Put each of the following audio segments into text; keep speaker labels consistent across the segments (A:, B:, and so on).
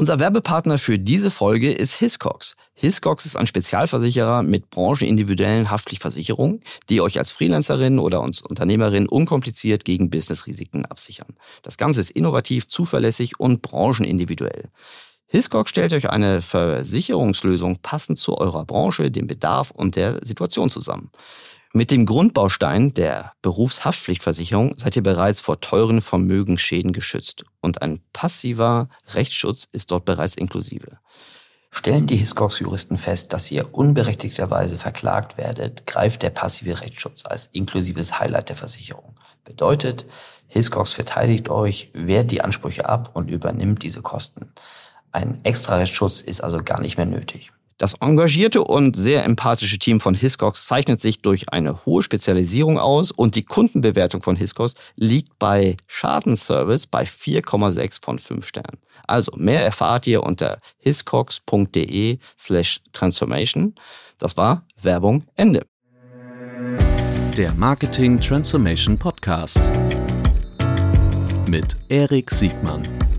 A: Unser Werbepartner für diese Folge ist Hiscox. Hiscox ist ein Spezialversicherer mit branchenindividuellen Haftpflichtversicherungen, die euch als Freelancerin oder als Unternehmerin unkompliziert gegen Businessrisiken absichern. Das Ganze ist innovativ, zuverlässig und branchenindividuell. Hiscox stellt euch eine Versicherungslösung passend zu eurer Branche, dem Bedarf und der Situation zusammen. Mit dem Grundbaustein der Berufshaftpflichtversicherung seid ihr bereits vor teuren Vermögensschäden geschützt und ein passiver Rechtsschutz ist dort bereits inklusive. Stellen die Hiscox-Juristen fest, dass ihr unberechtigterweise verklagt werdet, greift der passive Rechtsschutz als inklusives Highlight der Versicherung. Bedeutet, Hiscox verteidigt euch, wehrt die Ansprüche ab und übernimmt diese Kosten. Ein extra Rechtsschutz ist also gar nicht mehr nötig. Das engagierte und sehr empathische Team von Hiscox zeichnet sich durch eine hohe Spezialisierung aus und die Kundenbewertung von Hiscox liegt bei Schadenservice bei 4,6 von 5 Sternen. Also mehr erfahrt ihr unter hiscox.de slash transformation. Das war Werbung Ende.
B: Der Marketing Transformation Podcast mit Erik Siegmann.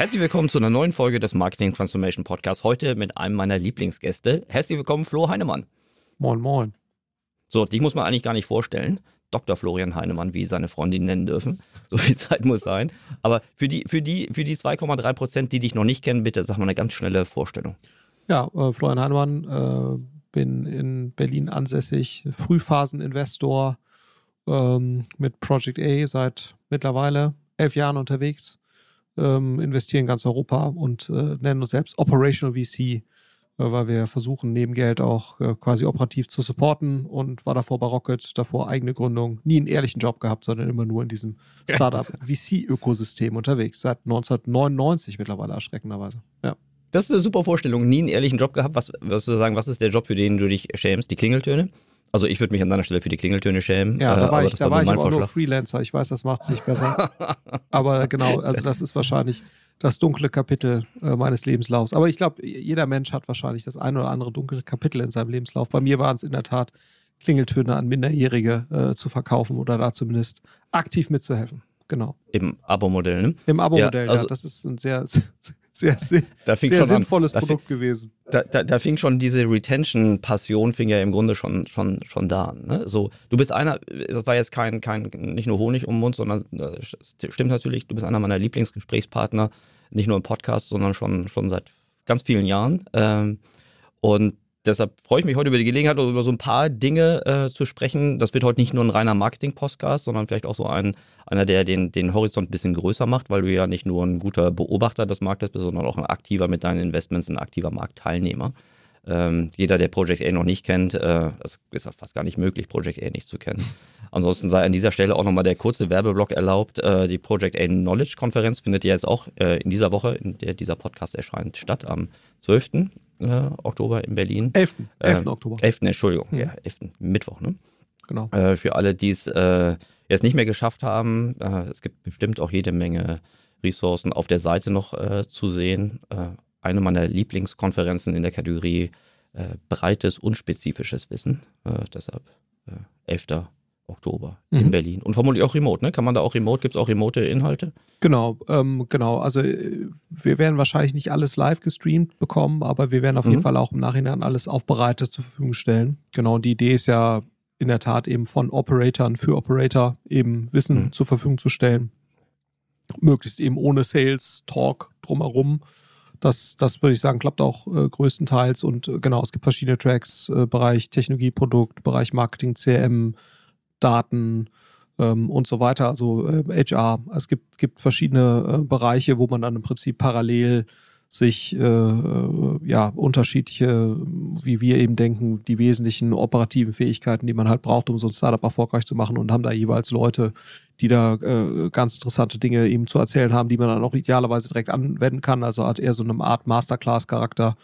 A: Herzlich willkommen zu einer neuen Folge des Marketing Transformation Podcasts. Heute mit einem meiner Lieblingsgäste. Herzlich willkommen, Flo Heinemann.
C: Moin, moin.
A: So, die muss man eigentlich gar nicht vorstellen. Dr. Florian Heinemann, wie seine Freundin nennen dürfen. So viel Zeit muss sein. Aber für die, für die, für die 2,3 Prozent, die dich noch nicht kennen, bitte sag mal eine ganz schnelle Vorstellung.
C: Ja, äh, Florian Heinemann, äh, bin in Berlin ansässig, Frühphaseninvestor ähm, mit Project A seit mittlerweile elf Jahren unterwegs ähm, investieren in ganz Europa und äh, nennen uns selbst Operational VC, äh, weil wir versuchen, neben Geld auch äh, quasi operativ zu supporten und war davor bei Rocket, davor eigene Gründung, nie einen ehrlichen Job gehabt, sondern immer nur in diesem Startup-VC-Ökosystem unterwegs, seit 1999 mittlerweile erschreckenderweise. Ja.
A: Das ist eine super Vorstellung. Nie einen ehrlichen Job gehabt. Was würdest du sagen, was ist der Job, für den du dich schämst? Die Klingeltöne? Also ich würde mich an deiner Stelle für die Klingeltöne schämen.
C: Ja, da äh, war ich, da war ich aber auch nur Freelancer. Ich weiß, das macht es nicht besser. aber genau, also das ist wahrscheinlich das dunkle Kapitel äh, meines Lebenslaufs. Aber ich glaube, jeder Mensch hat wahrscheinlich das ein oder andere dunkle Kapitel in seinem Lebenslauf. Bei mir waren es in der Tat Klingeltöne an Minderjährige äh, zu verkaufen oder da zumindest aktiv mitzuhelfen. Genau.
A: Im Abo-Modell, ne?
C: Im Abo-Modell, ja, also ja. Das ist ein sehr, sehr, sehr, sehr sinnvolles an. Produkt
A: fing,
C: gewesen.
A: Da, da, da, fing schon diese Retention-Passion, fing ja im Grunde schon, schon, schon da an. Ne? So, du bist einer, das war jetzt kein, kein, nicht nur Honig um den Mund, sondern das stimmt natürlich, du bist einer meiner Lieblingsgesprächspartner, nicht nur im Podcast, sondern schon, schon seit ganz vielen Jahren. Ähm, und deshalb freue ich mich heute über die Gelegenheit, über so ein paar Dinge äh, zu sprechen. Das wird heute nicht nur ein reiner Marketing-Podcast, sondern vielleicht auch so ein, einer, der den, den Horizont ein bisschen größer macht, weil du ja nicht nur ein guter Beobachter des Marktes bist, sondern auch ein aktiver mit deinen Investments, ein aktiver Marktteilnehmer. Ähm, jeder, der Project A noch nicht kennt, äh, es ist fast gar nicht möglich, Project A nicht zu kennen. Ansonsten sei an dieser Stelle auch nochmal der kurze Werbeblock erlaubt. Äh, die Project A Knowledge Konferenz findet ja jetzt auch äh, in dieser Woche, in der dieser Podcast erscheint, statt am 12. Äh, Oktober in Berlin.
C: 11. 11. Oktober.
A: 11. Entschuldigung, ja, ja 11. Mittwoch, ne?
C: Genau.
A: Äh, für alle, die es äh, jetzt nicht mehr geschafft haben, es gibt bestimmt auch jede Menge Ressourcen auf der Seite noch zu sehen. eine meiner Lieblingskonferenzen in der Kategorie breites, unspezifisches Wissen. deshalb 11. Oktober mhm. in Berlin. Und vermutlich auch remote, ne? Kann man da auch remote, gibt es auch remote Inhalte?
C: Genau, ähm, genau. Also äh, wir werden wahrscheinlich nicht alles live gestreamt bekommen, aber wir werden auf mhm. jeden Fall auch im Nachhinein alles aufbereitet zur Verfügung stellen. Genau, und die Idee ist ja in der Tat eben von Operatoren für Operator eben Wissen mhm. zur Verfügung zu stellen. Möglichst eben ohne Sales, Talk drumherum. Das, das würde ich sagen, klappt auch äh, größtenteils. Und äh, genau, es gibt verschiedene Tracks, äh, Bereich Technologie, Produkt, Bereich Marketing, CRM, Daten ähm, und so weiter, also äh, HR. Es gibt, gibt verschiedene äh, Bereiche, wo man dann im Prinzip parallel sich äh, äh, ja unterschiedliche, wie wir eben denken, die wesentlichen operativen Fähigkeiten, die man halt braucht, um so ein Startup erfolgreich zu machen und haben da jeweils Leute, die da äh, ganz interessante Dinge eben zu erzählen haben, die man dann auch idealerweise direkt anwenden kann. Also hat eher so eine Art Masterclass-Charakter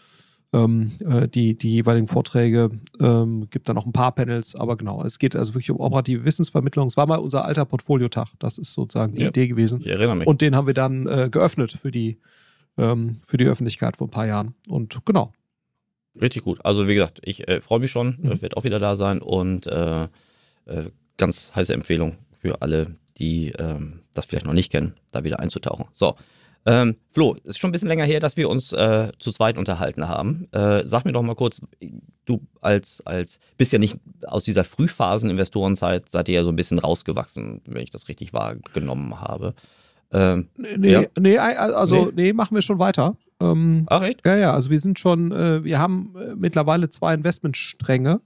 C: ähm, äh, die, die jeweiligen Vorträge, ähm, gibt dann noch ein paar Panels, aber genau, es geht also wirklich um operative Wissensvermittlung. Es war mal unser alter Portfoliotag, das ist sozusagen die ja, Idee gewesen.
A: Ich erinnere mich.
C: Und den haben wir dann äh, geöffnet für die ähm, für die Öffentlichkeit vor ein paar Jahren. Und genau.
A: Richtig gut. Also wie gesagt, ich äh, freue mich schon, mhm. wird auch wieder da sein und äh, äh, ganz heiße Empfehlung für alle, die ähm, das vielleicht noch nicht kennen, da wieder einzutauchen. So, ähm, Flo, es ist schon ein bisschen länger her, dass wir uns äh, zu zweit unterhalten haben. Äh, sag mir doch mal kurz, du als, als bist ja nicht aus dieser Frühphasen-Investorenzeit, seid ihr ja so ein bisschen rausgewachsen, wenn ich das richtig wahrgenommen habe.
C: Ähm, nee, ja? nee, also nee. nee. machen wir schon weiter.
A: Ähm, Ach echt?
C: Ja, ja, also wir sind schon, äh, wir haben äh, mittlerweile zwei Investmentstränge.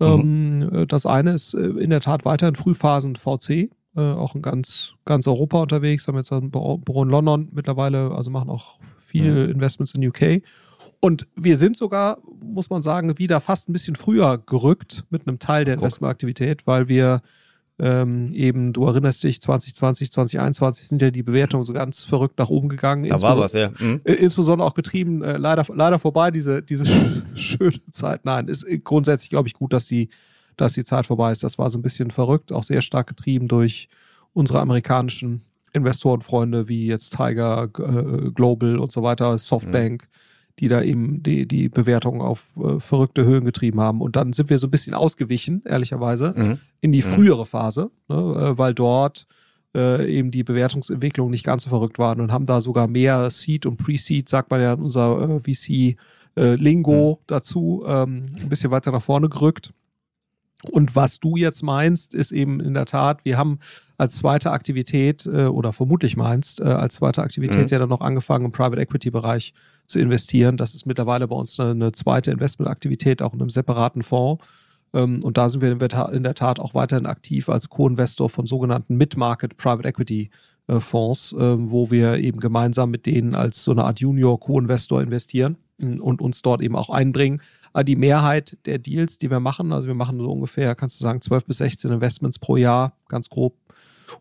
C: Ähm, mhm. Äh, das eine ist äh, in der Tat weiter in Frühphasen VC, äh, auch in ganz, ganz Europa unterwegs, haben jetzt ein Büro, in London mittlerweile, also machen auch viele mhm. Investments in UK. Und wir sind sogar, muss man sagen, wieder fast ein bisschen früher gerückt mit einem Teil der Investmentaktivität, weil wir ähm, eben, du erinnerst dich, 2020, 2021 sind ja die Bewertungen so ganz verrückt nach oben gegangen.
A: Da war was, ja. Mhm.
C: Äh, insbesondere auch getrieben, äh, leider, leider vorbei, diese, diese schöne Zeit. Nein, ist grundsätzlich, glaube ich, gut, dass die, dass die Zeit vorbei ist. Das war so ein bisschen verrückt, auch sehr stark getrieben durch unsere amerikanischen Investorenfreunde wie jetzt Tiger äh, Global und so weiter, Softbank. Mhm die da eben die, die Bewertung auf äh, verrückte Höhen getrieben haben. Und dann sind wir so ein bisschen ausgewichen, ehrlicherweise, mhm. in die mhm. frühere Phase, ne, äh, weil dort äh, eben die Bewertungsentwicklung nicht ganz so verrückt waren und haben da sogar mehr Seed und Pre-Seed, sagt man ja in unser äh, VC-Lingo mhm. dazu, ähm, ein bisschen weiter nach vorne gerückt. Und was du jetzt meinst, ist eben in der Tat, wir haben als zweite Aktivität äh, oder vermutlich meinst, äh, als zweite Aktivität mhm. ja dann noch angefangen im Private Equity Bereich zu investieren. Das ist mittlerweile bei uns eine, eine zweite Investmentaktivität, auch in einem separaten Fonds. Ähm, und da sind wir in der Tat auch weiterhin aktiv als Co-Investor von sogenannten Mid-Market Private Equity äh, Fonds, ähm, wo wir eben gemeinsam mit denen als so eine Art Junior Co-Investor investieren und uns dort eben auch einbringen. Aber die Mehrheit der Deals, die wir machen, also wir machen so ungefähr, kannst du sagen, 12 bis 16 Investments pro Jahr, ganz grob.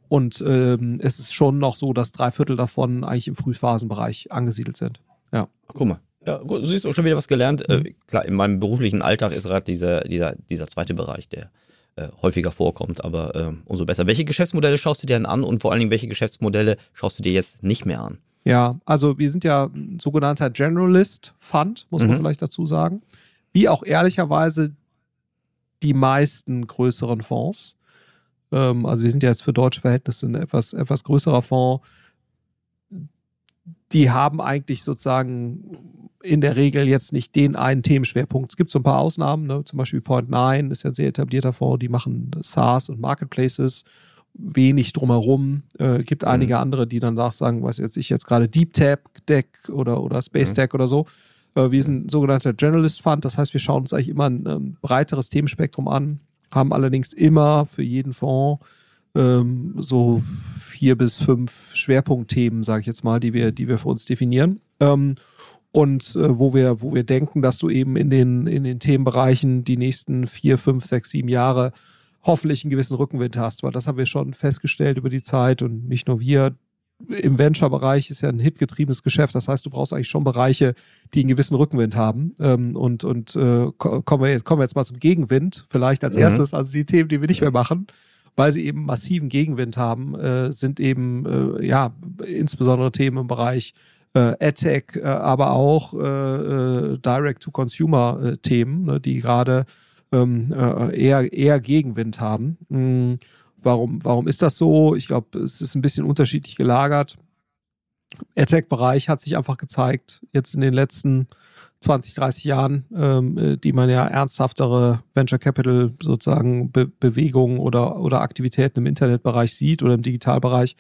C: Und ähm, es ist schon noch so, dass drei Viertel davon eigentlich im Frühphasenbereich angesiedelt sind. Ja.
A: Guck mal. Ja, du siehst auch schon wieder was gelernt. Äh, mhm. Äh, klar, in meinem beruflichen Alltag ist gerade dieser, dieser, dieser zweite Bereich, der äh, häufiger vorkommt, aber äh, umso besser. Welche Geschäftsmodelle schaust du dir denn an und vor allen Dingen, welche Geschäftsmodelle schaust du dir jetzt nicht mehr an?
C: Ja, also wir sind ja ein sogenannter Generalist Fund, muss man mhm. vielleicht dazu sagen. Wie auch ehrlicherweise die meisten größeren Fonds. Ähm, also wir sind ja jetzt für deutsche Verhältnisse ein etwas, etwas größerer Fonds die haben eigentlich sozusagen in der Regel jetzt nicht den einen Themenschwerpunkt. Es gibt so ein paar Ausnahmen, ne? zum Beispiel Point9 ist ja ein sehr etablierter Fonds, die machen SaaS und Marketplaces, wenig drumherum. Äh, gibt mhm. einige andere, die dann sagen, was jetzt ich jetzt gerade Deep Tap Deck oder, oder Space mhm. Deck oder so. Äh, wir sind ein sogenannter Generalist Fund, das heißt, wir schauen uns eigentlich immer ein, ein breiteres Themenspektrum an, haben allerdings immer für jeden Fonds ähm, so vier bis fünf Schwerpunktthemen, sage ich jetzt mal, die wir, die wir für uns definieren. Ähm, und äh, wo wir, wo wir denken, dass du eben in den, in den Themenbereichen die nächsten vier, fünf, sechs, sieben Jahre hoffentlich einen gewissen Rückenwind hast, weil das haben wir schon festgestellt über die Zeit und nicht nur wir. Im Venture-Bereich ist ja ein hitgetriebenes Geschäft. Das heißt, du brauchst eigentlich schon Bereiche, die einen gewissen Rückenwind haben. Ähm, und und äh, kommen, wir jetzt, kommen wir jetzt mal zum Gegenwind, vielleicht als mhm. erstes, also die Themen, die wir nicht mehr machen weil sie eben massiven Gegenwind haben, äh, sind eben äh, ja insbesondere Themen im Bereich äh, AdTech, äh, aber auch äh, äh, Direct-to-Consumer-Themen, ne, die gerade ähm, äh, eher, eher Gegenwind haben. Mhm. Warum, warum ist das so? Ich glaube, es ist ein bisschen unterschiedlich gelagert. AdTech-Bereich hat sich einfach gezeigt, jetzt in den letzten 20, 30 Jahren, ähm, äh, die man ja ernsthaftere Venture Capital sozusagen Be Bewegungen oder, oder Aktivitäten im Internetbereich sieht oder im Digitalbereich.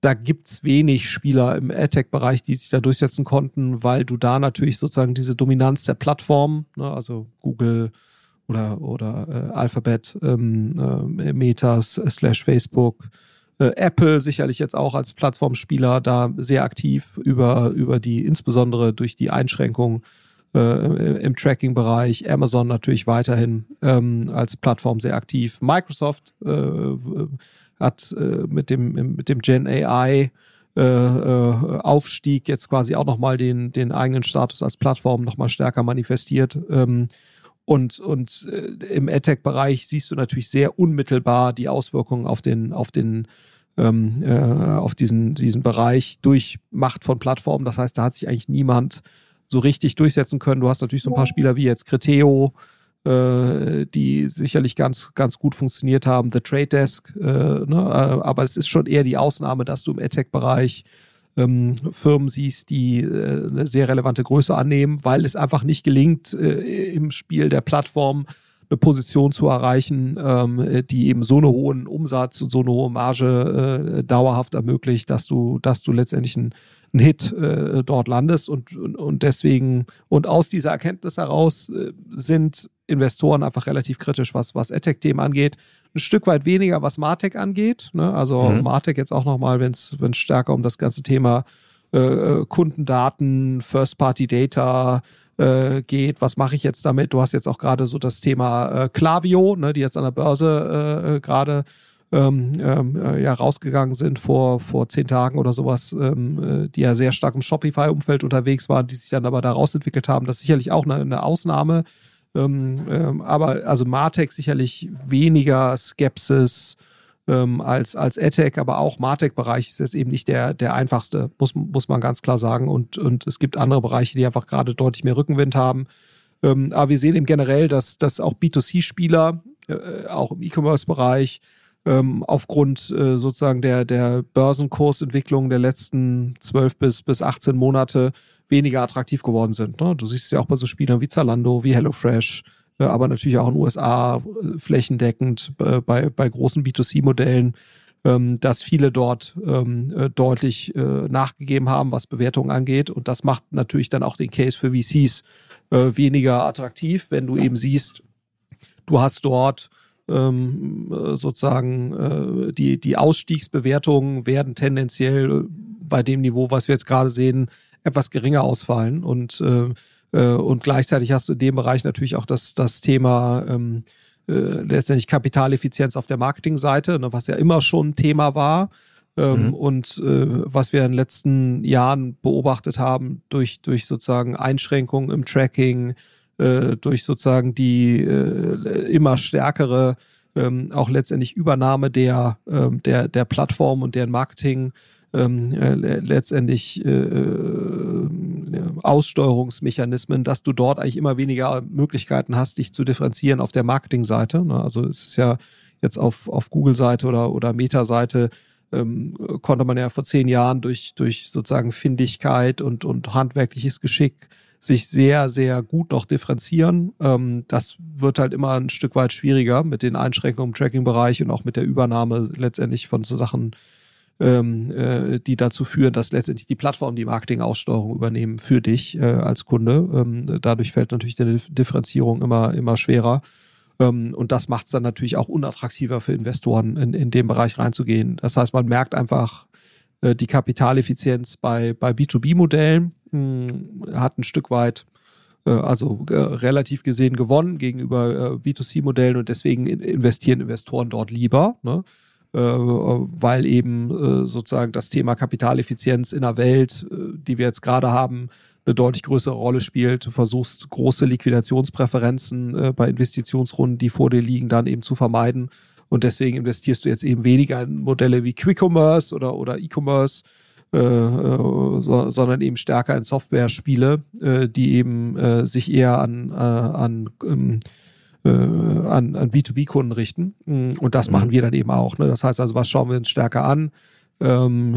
C: Da gibt es wenig Spieler im AdTech-Bereich, die sich da durchsetzen konnten, weil du da natürlich sozusagen diese Dominanz der Plattform, ne, also Google oder, oder äh, Alphabet, ähm, äh, Metas, äh, slash Facebook, äh, Apple sicherlich jetzt auch als Plattformspieler da sehr aktiv über, über die, insbesondere durch die Einschränkungen äh, im Tracking-Bereich. Amazon natürlich weiterhin ähm, als Plattform sehr aktiv. Microsoft äh, hat äh, mit dem, mit dem Gen AI äh, äh, Aufstieg jetzt quasi auch nochmal den, den eigenen Status als Plattform nochmal stärker manifestiert. Ähm, und, und äh, im AdTech-Bereich siehst du natürlich sehr unmittelbar die Auswirkungen auf den, auf den ähm, äh, auf diesen, diesen Bereich durch Macht von Plattformen. Das heißt, da hat sich eigentlich niemand so richtig durchsetzen können. Du hast natürlich so ein paar Spieler wie jetzt Criteo, äh, die sicherlich ganz, ganz gut funktioniert haben, The Trade Desk, äh, ne? Äh, aber es ist schon eher die Ausnahme, dass du im AdTech-Bereich ähm, Firmen siehst, die äh, eine sehr relevante Größe annehmen, weil es einfach nicht gelingt, äh, im Spiel der Plattform eine Position zu erreichen, ähm, die eben so einen hohen Umsatz und so eine hohe Marge äh, dauerhaft ermöglicht, dass du, dass du letztendlich einen, einen Hit äh, dort landest und, und, und deswegen und aus dieser Erkenntnis heraus äh, sind Investoren einfach relativ kritisch, was, was AdTech-Themen angeht. Ein Stück weit weniger, was Martech angeht. Ne? Also mhm. Martech jetzt auch nochmal, wenn es stärker um das ganze Thema äh, äh, Kundendaten, First-Party-Data äh, geht. Was mache ich jetzt damit? Du hast jetzt auch gerade so das Thema äh, Clavio, ne, die jetzt an der Börse äh, äh gerade ähm, ähm, äh, ja rausgegangen sind vor, vor zehn Tagen oder sowas, ähm, äh, die ja sehr stark im Shopify-Umfeld unterwegs waren, die sich dann aber da rausentwickelt haben. Das ist sicherlich auch eine, eine Ausnahme. Ähm, ähm, aber also Martech sicherlich weniger Skepsis ähm, als, als AdTech, aber auch Martech-Bereich ist jetzt eben nicht der, der einfachste, muss, muss man ganz klar sagen. Und, und es gibt andere Bereiche, die einfach gerade deutlich mehr Rückenwind haben. Aber wir sehen eben generell, dass, dass auch B2C-Spieler, äh, auch im E-Commerce-Bereich, ähm, aufgrund äh, sozusagen der, der Börsenkursentwicklung der letzten 12 bis, bis 18 Monate weniger attraktiv geworden sind. Ne? Du siehst es ja auch bei so Spielern wie Zalando, wie HelloFresh, äh, aber natürlich auch in den USA äh, flächendeckend äh, bei, bei großen B2C-Modellen, ähm, dass viele dort ähm, äh, deutlich äh, nachgegeben haben, was Bewertungen angeht. Und das macht natürlich dann auch den Case für VCs weniger attraktiv, wenn du eben siehst, du hast dort ähm, sozusagen äh, die, die Ausstiegsbewertungen werden tendenziell bei dem Niveau, was wir jetzt gerade sehen, etwas geringer ausfallen. Und, äh, äh, und gleichzeitig hast du in dem Bereich natürlich auch das, das Thema ähm, äh, letztendlich Kapitaleffizienz auf der Marketingseite, ne, was ja immer schon Thema war. Ähm, mhm. Und äh, was wir in den letzten Jahren beobachtet haben, durch, durch sozusagen Einschränkungen im Tracking, äh, durch sozusagen die äh, immer stärkere ähm, auch letztendlich Übernahme der, ähm, der, der Plattform und deren Marketing ähm, äh, letztendlich äh, äh, Aussteuerungsmechanismen, dass du dort eigentlich immer weniger Möglichkeiten hast, dich zu differenzieren auf der Marketingseite. Ne? Also es ist ja jetzt auf, auf Google-Seite oder, oder Meta-Seite ähm, konnte man ja vor zehn Jahren durch, durch sozusagen Findigkeit und, und handwerkliches Geschick sich sehr, sehr gut noch differenzieren. Ähm, das wird halt immer ein Stück weit schwieriger mit den Einschränkungen im Tracking-Bereich und auch mit der Übernahme letztendlich von so Sachen ähm, äh, die dazu führen, dass letztendlich die Plattformen die Marketingaussteuerung übernehmen für dich äh, als Kunde. Ähm, dadurch fällt natürlich die Differenzierung immer, immer schwerer. Ähm, und das macht es dann natürlich auch unattraktiver für Investoren, in, in den Bereich reinzugehen. Das heißt, man merkt einfach, äh, die Kapitaleffizienz bei, bei B2B-Modellen hat ein Stück weit äh, also äh, relativ gesehen gewonnen gegenüber äh, B2C-Modellen und deswegen investieren Investoren dort lieber. Ne? äh, weil eben äh, sozusagen das Thema Kapitaleffizienz in der Welt, die wir jetzt gerade haben, eine deutlich größere Rolle spielt. Du versuchst große Liquidationspräferenzen bei Investitionsrunden, die vor dir liegen, dann eben zu vermeiden. Und deswegen investierst du jetzt eben weniger in Modelle wie Quick-Commerce oder, oder E-Commerce, äh, äh, so, sondern eben stärker in Software-Spiele, äh, die eben äh, sich eher an, äh, an ähm, äh, an, an B2B-Kunden richten. Mm, und das mhm. machen wir dann eben auch. Ne? Das heißt also, was schauen wir uns stärker an? Ähm,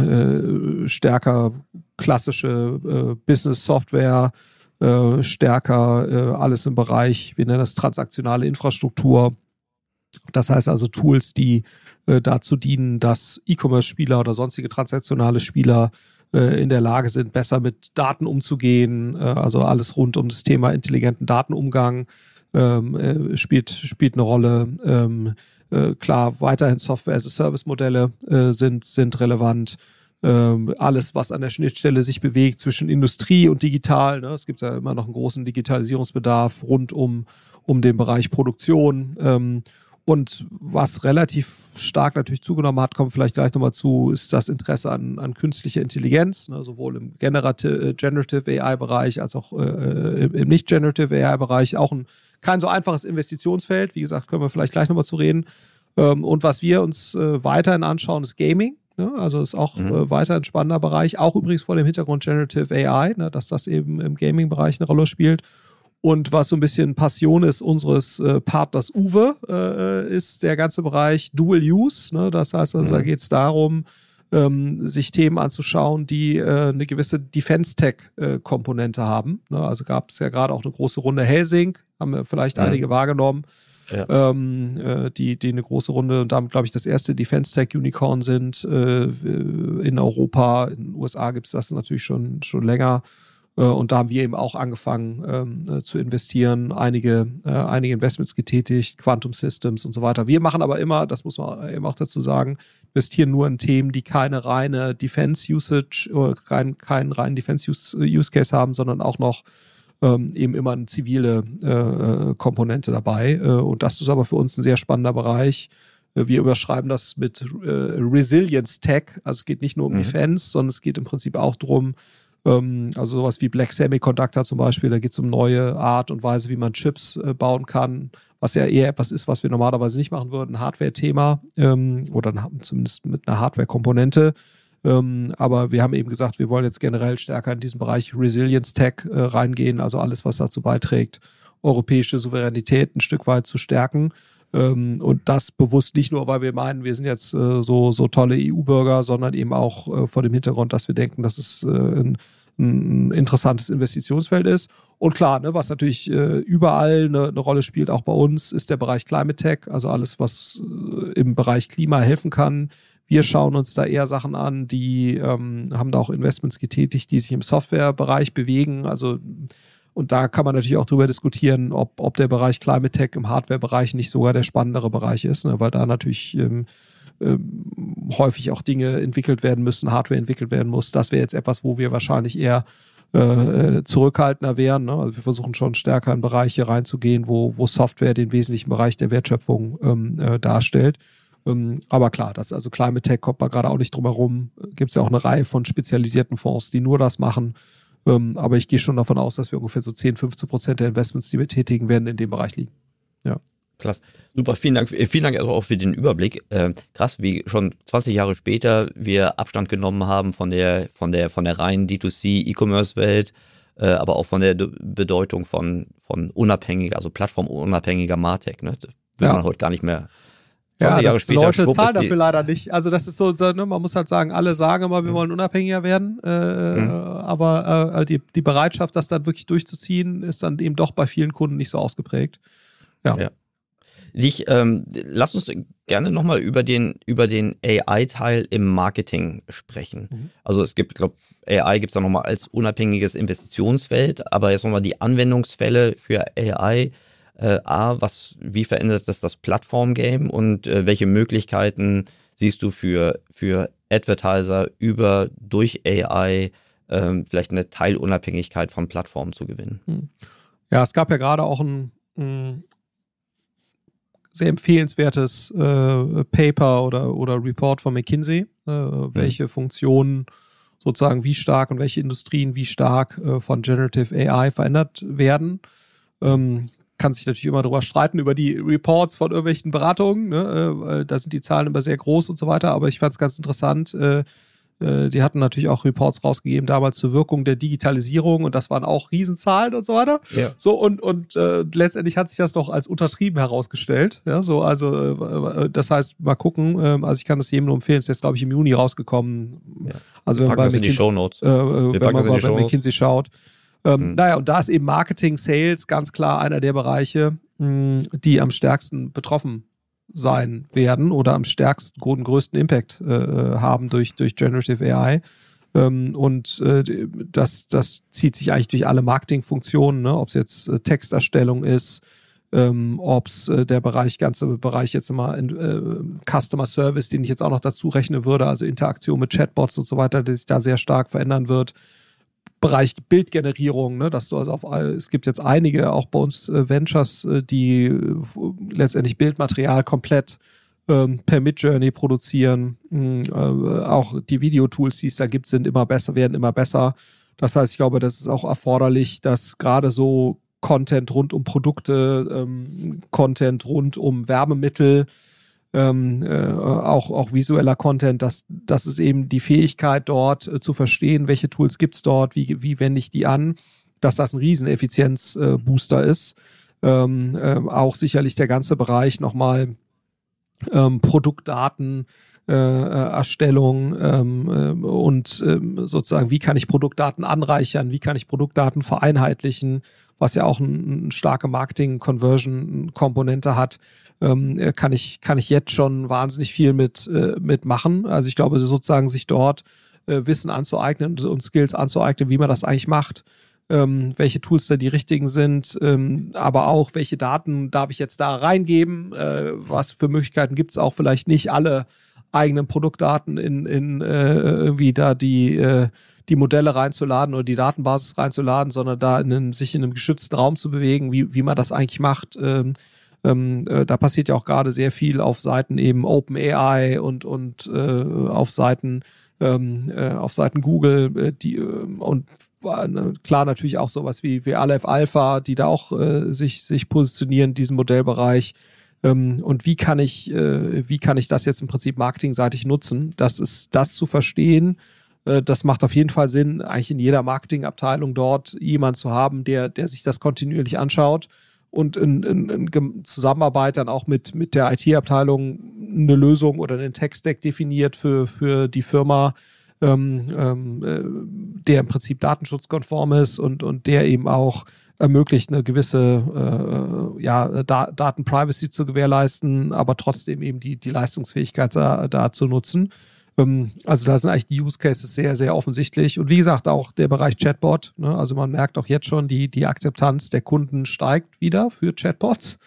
C: äh, stärker klassische äh, Business-Software, äh, stärker alles im Bereich, wir nennen das transaktionale Infrastruktur. Das heißt also Tools, die äh, dazu dienen, dass E-Commerce-Spieler oder sonstige transaktionale Spieler in der Lage sind, besser mit Daten umzugehen, also alles rund um das Thema intelligenten Datenumgang, ähm, äh, spielt, spielt eine Rolle. Ähm, äh, klar, weiterhin Software-as-a-Service-Modelle äh, sind, sind relevant. Ähm, alles, was an der Schnittstelle sich bewegt zwischen Industrie und digital. Ne? Es gibt ja immer noch einen großen Digitalisierungsbedarf rund um, um den Bereich Produktion. Ähm, und was relativ stark natürlich zugenommen hat, kommt vielleicht gleich nochmal zu, ist das Interesse an, an künstlicher Intelligenz, ne, sowohl im Generative, äh, Generative AI-Bereich als auch äh, im Nicht-Generative AI-Bereich. Auch ein kein so einfaches Investitionsfeld. Wie gesagt, können wir vielleicht gleich nochmal zu reden. Ähm, und was wir uns äh, weiterhin anschauen, ist Gaming. Ne? Also ist auch mhm. äh, weiter ein spannender Bereich, auch übrigens vor dem Hintergrund Generative AI, ne? dass das eben im Gaming-Bereich eine Rolle spielt. Und was so ein bisschen Passion ist unseres äh, Partners Uwe, äh, ist der ganze Bereich Dual Use. Ne? Das heißt also, mhm. da geht es darum, ähm, sich Themen anzuschauen, die äh, eine gewisse Defense-Tech-Komponente haben. Ne? Also gab es ja gerade auch eine große Runde Helsing, haben wir vielleicht mhm. einige wahrgenommen, ja. ähm, äh, die, die eine große Runde und damit, glaube ich, das erste Defense-Tech-Unicorn sind äh, in Europa. In den USA gibt es das natürlich schon, schon länger. Äh, und da haben wir eben auch angefangen ähm, äh, zu investieren, einige, äh, einige Investments getätigt, Quantum Systems und so weiter. Wir machen aber immer, das muss man eben auch dazu sagen, investieren nur in Themen, die keine reine Defense Usage oder keinen kein reinen Defense Use, Use Case haben, sondern auch noch ähm, eben immer eine zivile äh, Komponente dabei. Äh, und das ist aber für uns ein sehr spannender Bereich. Wir überschreiben das mit äh, Resilience Tech. Also es geht nicht nur um mhm. Defense, sondern es geht im Prinzip auch darum, ähm, also sowas wie Black Semiconductor zum Beispiel, da geht es um neue Art und Weise, wie man Chips äh, bauen kann, was ja eher etwas ist, was wir normalerweise nicht machen würden, Hardware-Thema ähm, oder zumindest mit einer Hardware-Komponente. Ähm, aber wir haben eben gesagt, wir wollen jetzt generell stärker in diesen Bereich Resilience Tech äh, reingehen, also alles, was dazu beiträgt, europäische Souveränität ein Stück weit zu stärken. Ähm, und das bewusst nicht nur, weil wir meinen, wir sind jetzt äh, so, so tolle EU-Bürger, sondern eben auch äh, vor dem Hintergrund, dass wir denken, dass es äh, ein, ein interessantes Investitionsfeld ist. Und klar, ne, was natürlich äh, überall eine, eine, Rolle spielt, auch bei uns, ist der Bereich Climate Tech, also alles, was äh, im Bereich Klima helfen kann. Wir schauen uns da eher Sachen an, die ähm, haben da auch Investments getätigt, die sich im Softwarebereich bewegen. Also und da kann man natürlich auch drüber diskutieren, ob, ob der Bereich Climate Tech im Hardware-Bereich nicht sogar der spannendere Bereich ist, ne? weil da natürlich ähm, ähm, häufig auch Dinge entwickelt werden müssen, Hardware entwickelt werden muss. Das wäre jetzt etwas, wo wir wahrscheinlich eher äh, zurückhaltender wären. Ne? Also wir versuchen schon stärker in Bereiche reinzugehen, wo, wo Software den wesentlichen Bereich der Wertschöpfung ähm, äh, darstellt. Ähm, aber klar, das also Climate Tech kommt man gerade auch nicht drum herum. Gibt es ja auch eine Reihe von spezialisierten Fonds, die nur das machen. Ähm, aber ich gehe schon davon aus, dass wir ungefähr so 10, 15 Prozent der Investments, die wir tätigen werden, in dem Bereich liegen. Ja.
A: Klasse. Super, vielen Dank. Vielen Dank also auch für den Überblick. Äh, krass, wie schon 20 Jahre später wir Abstand genommen haben von der, von der, von der reinen D2C E-Commerce-Welt, äh, aber auch von der Bedeutung von, von unabhängiger, also plattformunabhängiger Martech. Ne? Das will ja. man heute gar nicht mehr
C: 20 ja, Jahre später. Leute zahlen dafür leider nicht. Also das ist so, ne, man muss halt sagen, alle sagen immer, wir mhm. wollen unabhängiger werden, äh, mhm. aber äh, die, die Bereitschaft, das dann wirklich durchzuziehen, ist dann eben doch bei vielen Kunden nicht so ausgeprägt. Ja. ja.
A: Dich, ähm, lass uns gerne nochmal über den, über den AI-Teil im Marketing sprechen. Mhm. Also es gibt, ich glaube, AI gibt es da nochmal als unabhängiges Investitionsfeld, aber jetzt nochmal die Anwendungsfälle für AI äh, A, was, wie verändert das das Plattform-Game und äh, welche Möglichkeiten siehst du für, für Advertiser über durch AI äh, vielleicht eine Teilunabhängigkeit von Plattformen zu gewinnen? Hm.
C: Ja, es gab ja gerade auch ein, ein sehr empfehlenswertes äh, Paper oder, oder Report von McKinsey, äh, welche mhm. Funktionen sozusagen wie stark und welche Industrien wie stark äh, von Generative AI verändert werden. Ähm, kann sich natürlich immer darüber streiten, über die Reports von irgendwelchen Beratungen. Ne? Äh, da sind die Zahlen immer sehr groß und so weiter. Aber ich fand es ganz interessant. Äh, äh, die hatten natürlich auch Reports rausgegeben damals zur Wirkung der Digitalisierung und das waren auch Riesenzahlen und so weiter. Ja. So und und äh, letztendlich hat sich das noch als untertrieben herausgestellt. Ja, so also äh, das heißt mal gucken. Äh, also ich kann das jedem nur empfehlen. Ist jetzt glaube ich im Juni rausgekommen. Ja. Also wenn man bei McKinsey, äh, wenn man bei McKinsey schaut. Ähm, mhm. Naja, und da ist eben Marketing, Sales ganz klar einer der Bereiche, mh, die am stärksten betroffen sein werden oder am stärksten, guten, größten Impact äh, haben durch, durch Generative AI. Ähm, und äh, das, das zieht sich eigentlich durch alle Marketingfunktionen, ne? ob es jetzt äh, Texterstellung ist, ähm, ob es äh, der Bereich, ganze Bereich jetzt immer in, äh, Customer Service, den ich jetzt auch noch dazu rechnen würde, also Interaktion mit Chatbots und so weiter, der sich da sehr stark verändern wird. Bereich Bildgenerierung, ne, dass du also auf, es gibt jetzt einige auch bei uns äh, Ventures, äh, die äh, letztendlich Bildmaterial komplett ähm, per Midjourney produzieren. Mhm, auch die Videotools, die es da gibt, sind immer besser, werden immer besser. Das heißt, ich glaube, das ist auch erforderlich, dass gerade so Content rund um Produkte, ähm, Content rund um Werbemittel, ähm, äh, auch, auch visueller Content, dass das ist eben die Fähigkeit dort äh, zu verstehen, welche Tools gibt's dort, wie, wie wende ich die an, dass das ein Rieseneffizienzbooster äh, ist. Ähm, äh, auch sicherlich der ganze Bereich nochmal ähm, Produktdaten, äh, äh, Erstellung ähm, äh, und ähm, sozusagen, wie kann ich Produktdaten anreichern, wie kann ich Produktdaten vereinheitlichen, was ja auch eine ein starke Marketing-Conversion-Komponente hat, ähm, äh, kann ich kann ich jetzt schon wahnsinnig viel mit äh, mitmachen. Also ich glaube sozusagen sich dort äh, Wissen anzueignen und Skills anzueignen, wie man das eigentlich macht. Ähm, welche Tools da die richtigen sind, ähm, aber auch welche Daten darf ich jetzt da reingeben, äh, was für Möglichkeiten gibt es auch vielleicht nicht alle eigenen Produktdaten in, in äh, irgendwie da die, äh, die Modelle reinzuladen oder die Datenbasis reinzuladen, sondern da in einem, sich in einem geschützten Raum zu bewegen, wie, wie man das eigentlich macht. Ähm, ähm, äh, da passiert ja auch gerade sehr viel auf Seiten eben OpenAI und, und äh, auf Seiten ähm, äh, auf Seiten Google äh, die äh, und äh, klar natürlich auch sowas wie, wie Aleph Alpha, die da auch äh, sich, sich positionieren in diesem Modellbereich. Ähm, und wie kann ich, wie kann ich das jetzt im Prinzip marketingseitig nutzen? Das ist das zu verstehen. Äh, das macht auf jeden Fall Sinn, eigentlich in jeder Marketingabteilung dort jemand zu haben, der, der sich das kontinuierlich anschaut und in, in, in Zusammenarbeit dann auch mit, mit der IT-Abteilung eine Lösung oder einen Tech-Stack definiert für, für die Firma, ähm, ähm, äh, der im Prinzip datenschutzkonform ist und, und der eben auch ermöglicht, eine gewisse äh, ja, da Datenprivacy zu gewährleisten, aber trotzdem eben die, die Leistungsfähigkeit da, da zu nutzen. Ähm, also da sind eigentlich die Use Cases sehr, sehr offensichtlich. Und wie gesagt, auch der Bereich Chatbot. Ne? Also man merkt auch jetzt schon, die, die Akzeptanz der Kunden steigt wieder für Chatbots.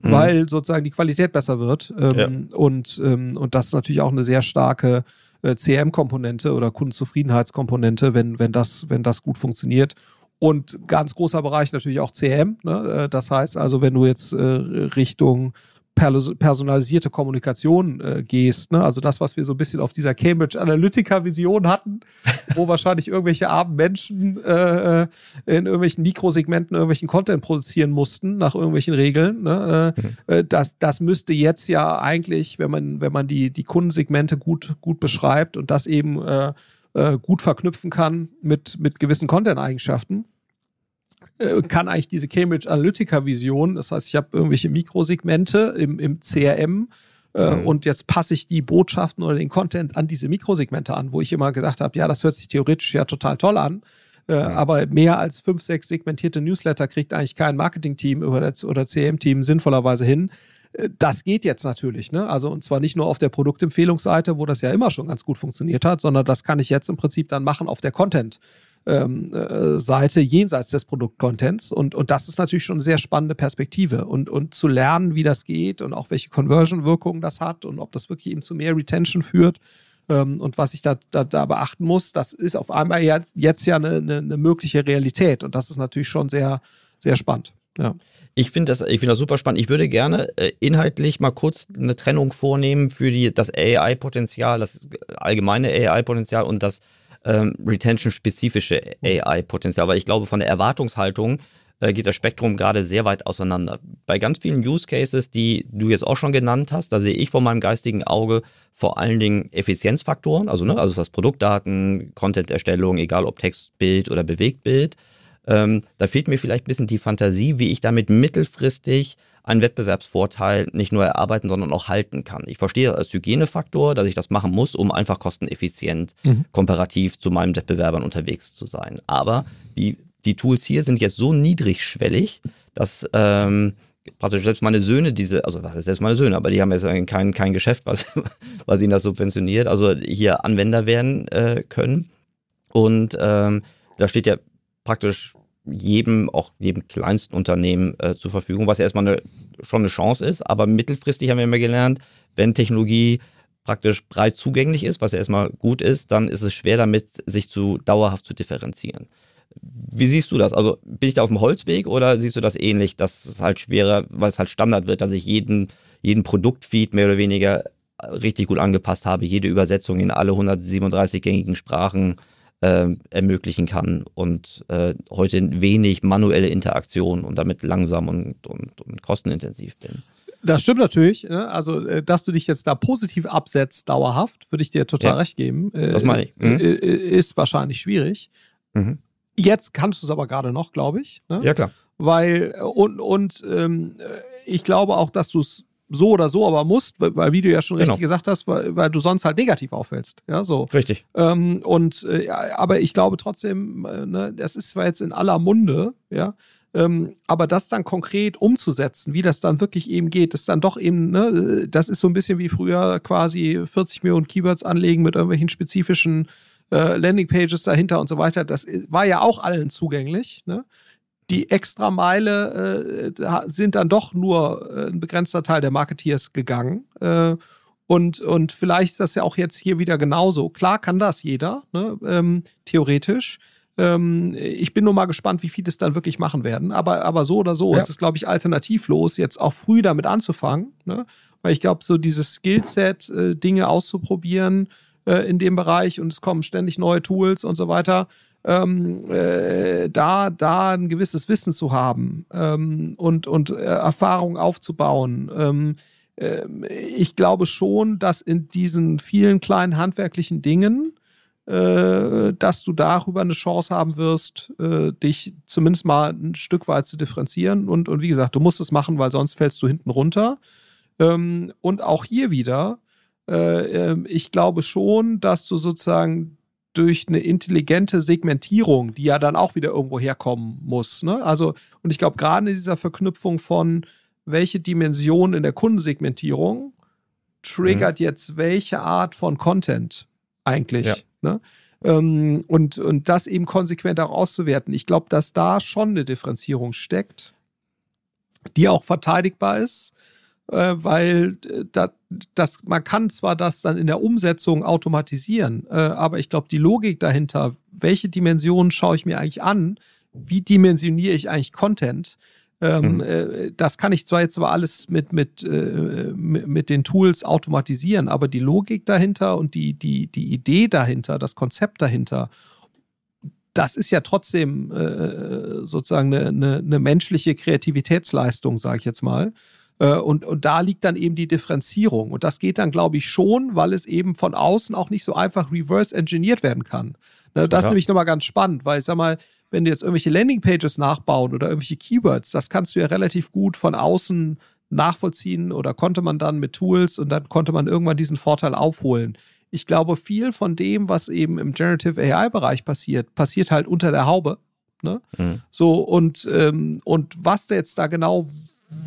C: Mhm. Weil sozusagen die Qualität besser wird. Ähm, ja. und, ähm, und das ist natürlich auch eine sehr starke äh, CRM-Komponente oder Kundenzufriedenheitskomponente, wenn, wenn, das, wenn das gut funktioniert. Und ganz großer Bereich natürlich auch CM. Ne? Äh, das heißt also, wenn du jetzt äh, Richtung personalisierte Kommunikation äh, gehst, ne? also das, was wir so ein bisschen auf dieser Cambridge Analytica-Vision hatten, wo wahrscheinlich irgendwelche armen Menschen äh, in irgendwelchen Mikrosegmenten irgendwelchen Content produzieren mussten nach irgendwelchen Regeln. Ne? Äh, mhm. Äh, das, das müsste jetzt ja eigentlich, wenn man, wenn man die, die Kundensegmente gut, gut beschreibt und das eben äh, äh, gut verknüpfen kann mit, mit gewissen Content-Eigenschaften, kann eigentlich diese Cambridge Analytica-Vision, das heißt, ich habe irgendwelche Mikrosegmente im, im CRM, äh, mhm. Und jetzt passe ich die Botschaften oder den Content an diese Mikrosegmente an, wo ich immer gedacht habe, ja, das hört sich theoretisch ja total toll an. Äh, mhm. Aber mehr als fünf, sechs segmentierte Newsletter kriegt eigentlich kein Marketing-Team oder, CM-Team sinnvollerweise hin. Äh, das geht jetzt natürlich, ne? Also und zwar nicht nur auf der Produktempfehlungsseite, wo das ja immer schon ganz gut funktioniert hat, sondern das kann ich jetzt im Prinzip dann machen auf der Content. Ähm, äh, Seite jenseits des Produktcontents und, und das ist natürlich schon eine sehr spannende Perspektive und, und zu lernen, wie das geht und auch welche Conversion-Wirkungen das hat und ob das wirklich eben zu mehr Retention führt ähm, und was ich da, da, da beachten muss, das ist auf einmal jetzt, jetzt ja eine, eine, eine mögliche Realität und das ist natürlich schon sehr, sehr spannend. Ja.
A: Ich finde das, ich finde das super spannend. Ich würde gerne äh, inhaltlich mal kurz eine Trennung vornehmen für die, das AI-Potenzial, das allgemeine AI-Potenzial und das ähm, Retention-spezifische AI-Potenzial, weil ich glaube, von der Erwartungshaltung äh, geht das Spektrum gerade sehr weit auseinander. Bei ganz vielen Use Cases, die du jetzt auch schon genannt hast, da sehe ich vor meinem geistigen Auge vor allen Dingen Effizienzfaktoren, also, ne, also was Produktdaten, Content-Erstellung, egal ob Text, Bild oder Bewegtbild. Ähm, da fehlt mir vielleicht ein bisschen die Fantasie, wie ich damit mittelfristig einen Wettbewerbsvorteil nicht nur erarbeiten, sondern auch halten kann. Ich verstehe als Hygienefaktor, dass ich das machen muss, um einfach kosteneffizient mhm. komparativ zu meinen Wettbewerbern unterwegs zu sein. Aber die, die Tools hier sind jetzt so niedrigschwellig, dass ähm, praktisch selbst meine Söhne diese, also was ist selbst meine Söhne, aber die haben jetzt kein, kein Geschäft, was, was ihnen das subventioniert, also hier Anwender werden äh, können. Und ähm, da steht ja praktisch jedem, auch jedem kleinsten Unternehmen äh, zur Verfügung, was ja erstmal eine, schon eine Chance ist. Aber mittelfristig haben wir immer gelernt, wenn Technologie praktisch breit zugänglich ist, was ja erstmal gut ist, dann ist es schwer damit, sich zu dauerhaft zu differenzieren. Wie siehst du das? Also bin ich da auf dem Holzweg oder siehst du das ähnlich, dass es halt schwerer, weil es halt Standard wird, dass ich jeden, jeden Produktfeed mehr oder weniger richtig gut angepasst habe, jede Übersetzung in alle 137 gängigen Sprachen äh, ermöglichen kann und äh, heute wenig manuelle Interaktion und damit langsam und, und, und kostenintensiv bin.
C: Das stimmt natürlich. Ne? Also, äh, dass du dich jetzt da positiv absetzt, dauerhaft, würde ich dir total
A: Ja.
C: recht geben. Äh,
A: Das meine ich. Mhm.
C: äh, äh, Ist wahrscheinlich schwierig.
A: Mhm.
C: Jetzt kannst du es aber gerade noch, glaube ich. Ne?
A: Ja, klar.
C: Weil, äh, und, und ähm, äh, ich glaube auch, dass du es so oder so aber musst, weil, weil, wie du ja schon
A: Genau.
C: richtig gesagt hast, weil, weil du sonst halt negativ auffällst. Ja, so.
A: Richtig.
C: Ähm, und äh, aber ich glaube trotzdem, äh, ne, das ist zwar jetzt in aller Munde, ja, ähm, aber das dann konkret umzusetzen, wie das dann wirklich eben geht, ist dann doch eben, ne, das ist so ein bisschen wie früher quasi 40 Millionen Keywords anlegen mit irgendwelchen spezifischen äh, Landingpages dahinter und so weiter. Das äh, war ja auch allen zugänglich. Ne? Die extra Meile äh, sind dann doch nur äh, ein begrenzter Teil der Marketeers gegangen. Äh, und, und vielleicht ist das ja auch jetzt hier wieder genauso. Klar kann das jeder, ne? ähm, theoretisch. Ähm, ich bin nur mal gespannt, wie viele es dann wirklich machen werden. Aber, aber so oder so
A: Ja.
C: ist es, glaube ich, alternativlos, jetzt auch früh damit anzufangen. Ne? Weil ich glaube, so dieses Skillset, äh, Dinge auszuprobieren äh, in dem Bereich und es kommen ständig neue Tools und so weiter, ähm, äh, da, da ein gewisses Wissen zu haben ähm, und, und äh, Erfahrung aufzubauen. Ähm, ähm, ich glaube schon, dass in diesen vielen kleinen handwerklichen Dingen, äh, dass du darüber eine Chance haben wirst, äh, dich zumindest mal ein Stück weit zu differenzieren. Und, und wie gesagt, du musst es machen, weil sonst fällst du hinten runter. Ähm, und auch hier wieder, äh, ich glaube schon, dass du sozusagen durch eine intelligente Segmentierung, die ja dann auch wieder irgendwo herkommen muss. Ne? Also, und ich glaube, gerade in dieser Verknüpfung von welche Dimension in der Kundensegmentierung triggert jetzt welche Art von Content eigentlich.
A: Ja.
C: Ne? Ähm, und, und das eben konsequent auch auszuwerten. Ich glaube, dass da schon eine Differenzierung steckt, die auch verteidigbar ist, äh, weil äh, da, das, man kann zwar das dann in der Umsetzung automatisieren, äh, aber ich glaube, die Logik dahinter, welche Dimensionen schaue ich mir eigentlich an, wie dimensioniere ich eigentlich Content, ähm,
A: Mhm.
C: äh, das kann ich zwar jetzt aber alles mit, mit, äh, mit, mit den Tools automatisieren, aber die Logik dahinter und die, die, die Idee dahinter, das Konzept dahinter, das ist ja trotzdem äh, sozusagen eine, eine, eine menschliche Kreativitätsleistung, sage ich jetzt mal. Äh, Und, und da liegt dann eben die Differenzierung. Und das geht dann, glaube ich, schon, weil es eben von außen auch nicht so einfach reverse engineert werden kann. Ne, Das ist
A: Ja.
C: nämlich nochmal ganz spannend, weil ich sag mal, wenn du jetzt irgendwelche Landingpages nachbauen oder irgendwelche Keywords, das kannst du ja relativ gut von außen nachvollziehen oder konnte man dann mit Tools und dann konnte man irgendwann diesen Vorteil aufholen. Ich glaube, viel von dem, was eben im Generative AI-Bereich passiert, passiert halt unter der Haube. Ne?
A: Mhm.
C: So, und, ähm, und was da jetzt da genau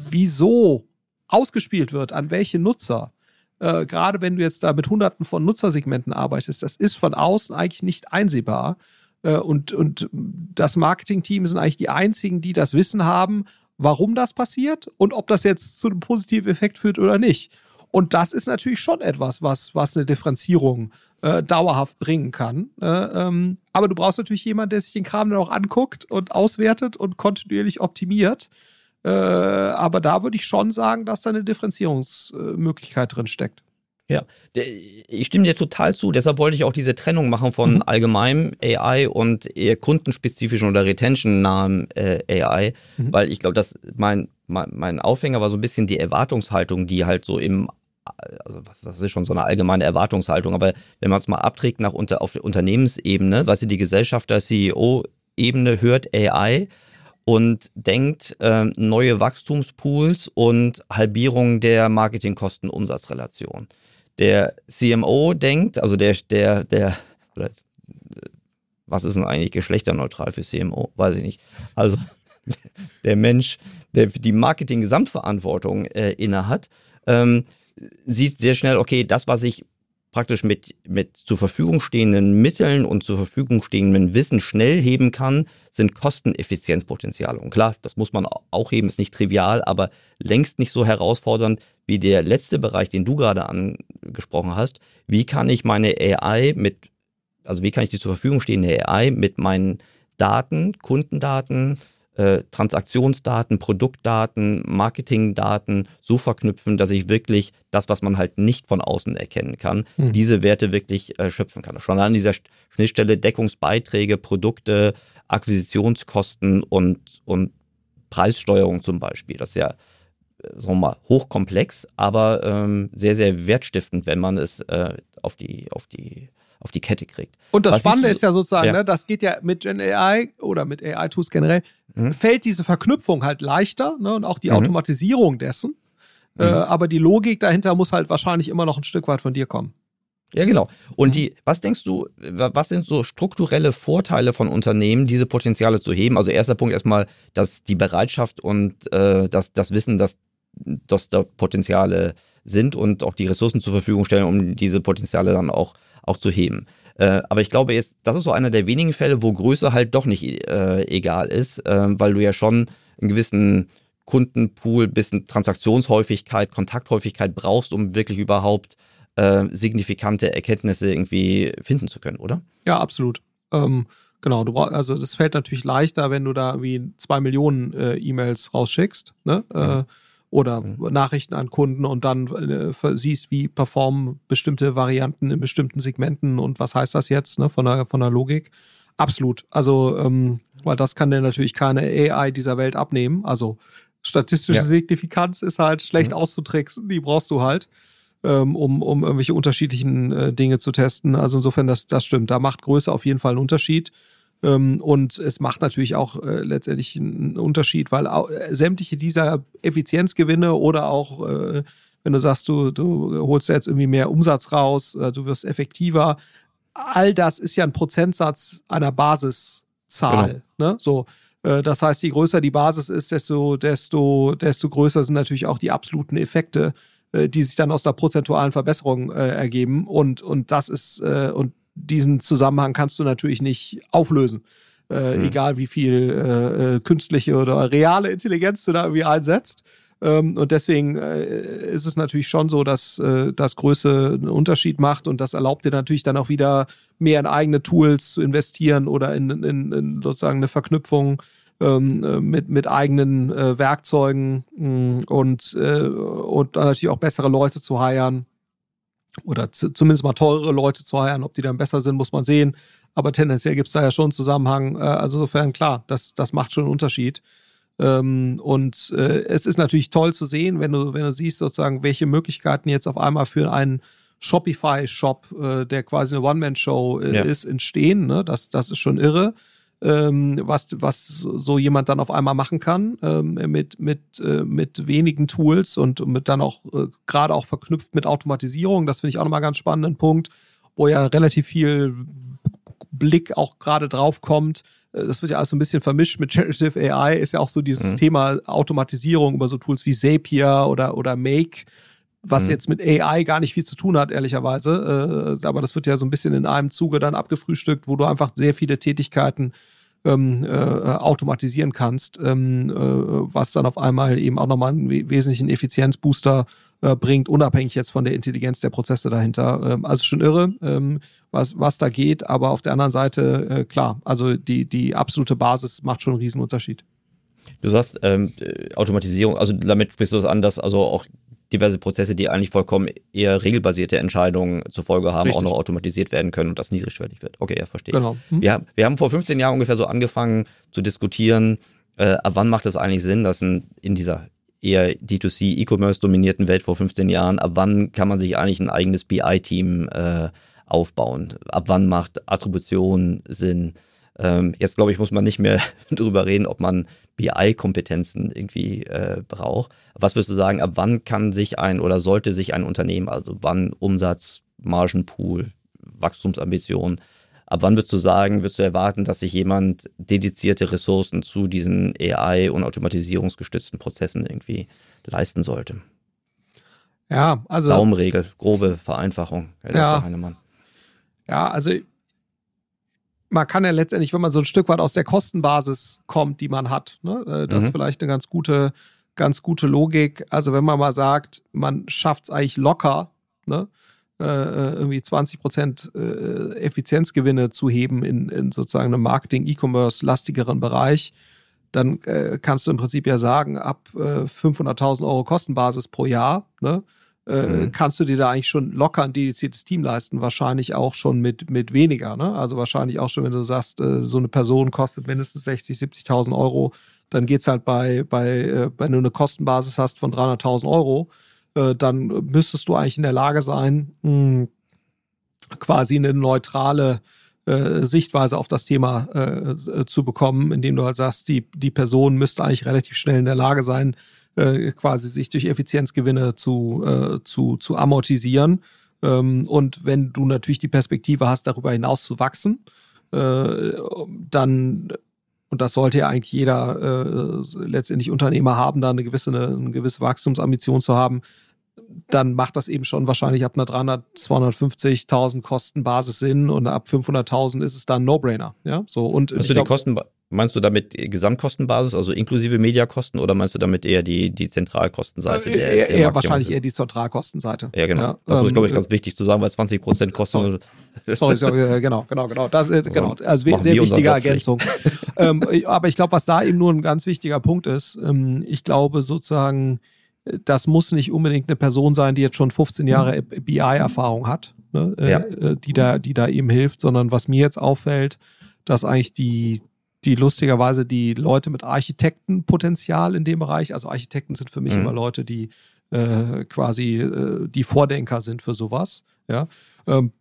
C: wieso ausgespielt wird, an welche Nutzer, äh, gerade wenn du jetzt da mit hunderten von Nutzersegmenten arbeitest, das ist von außen eigentlich nicht einsehbar. Äh, und, und das Marketing-Team sind eigentlich die einzigen, die das Wissen haben, warum das passiert und ob das jetzt zu einem positiven Effekt führt oder nicht. Und das ist natürlich schon etwas, was, was eine Differenzierung äh, dauerhaft bringen kann. Äh, ähm, aber du brauchst natürlich jemanden, der sich den Kram dann auch anguckt und auswertet und kontinuierlich optimiert. Äh, aber da würde ich schon sagen, dass da eine Differenzierungsmöglichkeit drin steckt.
A: Ja, ich stimme dir total zu. Deshalb wollte ich auch diese Trennung machen von
C: Mhm.
A: allgemeinem AI und eher kundenspezifischen oder retention-nahen äh, AI,
C: Mhm.
A: weil ich glaube, dass mein, mein, mein Aufhänger war so ein bisschen die Erwartungshaltung, die halt so im, also was, was ist schon so eine allgemeine Erwartungshaltung, aber wenn man es mal abträgt nach unter, auf der Unternehmensebene, was die Gesellschaft der CEO-Ebene hört AI und denkt äh, neue Wachstumspools und Halbierung der Marketingkosten-Umsatzrelation. Der CMO denkt, also der, der, der, oder, äh, was ist denn eigentlich geschlechterneutral für CMO? Weiß ich nicht. Also der Mensch, der die Marketing-Gesamtverantwortung äh, innehat, ähm, sieht sehr schnell, okay, das, was ich praktisch mit, mit zur Verfügung stehenden Mitteln und zur Verfügung stehendem Wissen schnell heben kann, sind Kosteneffizienzpotenziale. Und klar, das muss man auch heben, ist nicht trivial, aber längst nicht so herausfordernd wie der letzte Bereich, den du gerade angesprochen hast. Wie kann ich meine AI mit, also wie kann ich die zur Verfügung stehende AI mit meinen Daten, Kundendaten, äh, Transaktionsdaten, Produktdaten, Marketingdaten so verknüpfen, dass ich wirklich das, was man halt nicht von außen erkennen kann,
C: Hm.
A: diese Werte wirklich äh, schöpfen kann. Schon an dieser Sch- Schnittstelle Deckungsbeiträge, Produkte, Akquisitionskosten und, und Preissteuerung zum Beispiel. Das ist ja sagen wir mal, hochkomplex, aber ähm, sehr, sehr wertstiftend, wenn man es äh, auf die, auf die auf die Kette kriegt.
C: Und das Was Spannende ist ja sozusagen, ja. Ne, das geht ja mit Gen AI oder mit AI-Tools generell, mhm. fällt diese Verknüpfung halt leichter ne, und auch die mhm. Automatisierung dessen. Äh, mhm. Äh, aber die Logik dahinter muss halt wahrscheinlich immer noch ein Stück weit von dir kommen.
A: Ja, genau. Und mhm. die, was denkst du, was sind so strukturelle Vorteile von Unternehmen, diese Potenziale zu heben? Also erster Punkt erstmal, dass die Bereitschaft und äh, das, das Wissen, dass, dass da Potenziale sind und auch die Ressourcen zur Verfügung stellen, um diese Potenziale dann auch auch zu heben. Äh, aber ich glaube jetzt, das ist so einer der wenigen Fälle, wo Größe halt doch nicht äh, egal ist, äh, weil du ja schon einen gewissen Kundenpool, bisschen Transaktionshäufigkeit, Kontakthäufigkeit brauchst, um wirklich überhaupt äh, signifikante Erkenntnisse irgendwie finden zu können, oder?
C: Ja, absolut. Ähm, genau, du brauchst, also das fällt natürlich leichter, wenn du da wie zwei Millionen äh, E-Mails rausschickst, ne? Mhm oder mhm. Nachrichten an Kunden und dann äh, siehst, wie performen bestimmte Varianten in bestimmten Segmenten und was heißt das jetzt ne, von, der, von der Logik. Absolut. Also, ähm, weil das kann dir natürlich keine AI dieser Welt abnehmen. Also statistische ja. Signifikanz ist halt schlecht mhm. auszutricksen, die brauchst du halt, ähm, um, um irgendwelche unterschiedlichen äh, Dinge zu testen. Also insofern, das, das stimmt. Da macht Größe auf jeden Fall einen Unterschied. Ähm, und es macht natürlich auch äh, letztendlich einen Unterschied, weil äh, sämtliche dieser Effizienzgewinne oder auch, äh, wenn du sagst, du, du holst jetzt irgendwie mehr Umsatz raus, du wirst effektiver, all das ist ja ein Prozentsatz einer Basiszahl. Genau. Ne? So, das heißt, je größer die Basis ist, desto, desto, desto größer sind natürlich auch die absoluten Effekte, die sich dann aus der prozentualen Verbesserung äh, ergeben. Und, und das ist, äh, und diesen Zusammenhang kannst du natürlich nicht auflösen. Äh, mhm. Egal wie viel äh, äh, künstliche oder reale Intelligenz du da irgendwie einsetzt. Ähm, und deswegen äh, ist es natürlich schon so, dass äh, das Größe einen Unterschied macht und das erlaubt dir natürlich dann auch wieder mehr in eigene Tools zu investieren oder in, in, in sozusagen eine Verknüpfung ähm, äh, mit, mit eigenen Werkzeugen mm, und, und dann natürlich auch bessere Leute zu heiren oder zumindest mal teurere Leute zu heiraten. Ob die dann besser sind, muss man sehen. Aber tendenziell gibt es da ja schon einen Zusammenhang. Äh, also insofern klar, das, das macht schon einen Unterschied. Ähm, und äh, es ist natürlich toll zu sehen, wenn du, wenn du siehst, sozusagen, welche Möglichkeiten jetzt auf einmal für einen Shopify-Shop, äh, der quasi eine One-Man-Show ja. ist, entstehen. Ne? Das, das ist schon irre ähm, was, was so jemand dann auf einmal machen kann ähm, mit, mit, äh, mit wenigen Tools und mit dann auch äh, gerade auch verknüpft mit Automatisierung. Das finde ich auch nochmal ganz spannenden Punkt, wo ja relativ viel Blick auch gerade drauf kommt. Äh, das wird ja alles so ein bisschen vermischt mit Generative AI, ist ja auch so dieses mhm. Thema Automatisierung über so Tools wie Zapier oder, oder Make was mhm. jetzt mit AI gar nicht viel zu tun hat, ehrlicherweise. Äh, aber das wird ja so ein bisschen in einem Zuge dann abgefrühstückt, wo du einfach sehr viele Tätigkeiten ähm, äh, automatisieren kannst, ähm, äh, was dann auf einmal eben auch nochmal einen wesentlichen Effizienzbooster äh, bringt, unabhängig jetzt von der Intelligenz der Prozesse dahinter. Ähm, also schon irre, ähm, was, was da geht, aber auf der anderen Seite, äh, klar, also die, die absolute Basis macht schon einen Riesenunterschied.
A: Du sagst ähm, äh, Automatisierung, also damit sprichst du das an, dass also auch diverse Prozesse, die eigentlich vollkommen eher regelbasierte Entscheidungen zur Folge haben, Richtig. auch noch automatisiert werden können und das niedrigschwellig wird. Okay, ja, verstehe. Genau. Hm. Wir, wir haben vor 15 Jahren ungefähr so angefangen zu diskutieren, äh, ab wann macht es eigentlich Sinn, dass ein, in dieser eher D2C E-Commerce dominierten Welt vor 15 Jahren, ab wann kann man sich eigentlich ein eigenes BI-Team äh, aufbauen? Ab wann macht Attribution Sinn? Ähm, jetzt glaube ich, muss man nicht mehr darüber reden, ob man BI-Kompetenzen irgendwie äh, braucht. Was würdest du sagen, ab wann kann sich ein oder sollte sich ein Unternehmen, also wann Umsatz, Margenpool, Wachstumsambitionen, ab wann würdest du sagen, würdest du erwarten, dass sich jemand dedizierte Ressourcen zu diesen AI- und automatisierungsgestützten Prozessen irgendwie leisten sollte?
C: Ja, also.
A: Daumenregel, grobe Vereinfachung,
C: Herr ja, Dr. Heinemann. Ja, also man kann ja letztendlich, wenn man so ein Stück weit aus der Kostenbasis kommt, die man hat, ne, äh, das mhm. ist vielleicht eine ganz gute, ganz gute Logik. Also wenn man mal sagt, man schafft es eigentlich locker, ne, äh, äh irgendwie 20 Prozent Effizienzgewinne zu heben in, in sozusagen einem Marketing, E-Commerce lastigeren Bereich, dann äh, kannst du im Prinzip ja sagen, ab äh, 500.000 Euro Kostenbasis pro Jahr, ne, äh, mhm. kannst du dir da eigentlich schon locker ein dediziertes Team leisten, wahrscheinlich auch schon mit, mit weniger. Ne? Also wahrscheinlich auch schon, wenn du sagst, äh, so eine Person kostet mindestens 60, 70.000 Euro, dann geht's halt bei, bei äh, wenn du eine Kostenbasis hast von 300.000 Euro, äh, dann müsstest du eigentlich in der Lage sein, mh, hm, quasi eine neutrale äh, Sichtweise auf das Thema äh, zu bekommen, indem du halt sagst, die, die Person müsste eigentlich relativ schnell in der Lage sein, äh, quasi sich durch Effizienzgewinne zu, äh, zu, zu amortisieren. Ähm, und wenn du natürlich die Perspektive hast, darüber hinaus zu wachsen, äh, dann und das sollte ja eigentlich jeder äh, letztendlich Unternehmer haben, da eine gewisse, eine, eine gewisse Wachstumsambition zu haben, dann macht das eben schon wahrscheinlich ab einer 300, 250.000 Kostenbasis Sinn und ab 500.000 ist es dann No-Brainer. Ja, so und
A: du die Kosten, meinst du damit Gesamtkostenbasis, also inklusive Mediakosten oder meinst du damit eher die, die Zentralkostenseite?
C: Äh, der, eher, eher wahrscheinlich eher die Zentralkostenseite.
A: Ja, genau. Ja, das ähm, ist, glaube ich, ganz wichtig zu sagen, weil 20 Prozent kosten.
C: Sorry, sorry, genau, genau, genau. Das, äh, genau. Also sehr wichtige Ergänzung. ähm, aber ich glaube, was da eben nur ein ganz wichtiger Punkt ist, ähm, ich glaube sozusagen, das muss nicht unbedingt eine Person sein, die jetzt schon 15 Jahre mhm. BI-Erfahrung hat, ne, äh, ja. äh, die, da, die da eben hilft, sondern was mir jetzt auffällt, dass eigentlich die, die lustigerweise die Leute mit Architektenpotenzial in dem Bereich, also Architekten sind für mich mhm. immer Leute, die äh, quasi äh, die Vordenker sind für sowas, ja. Ähm,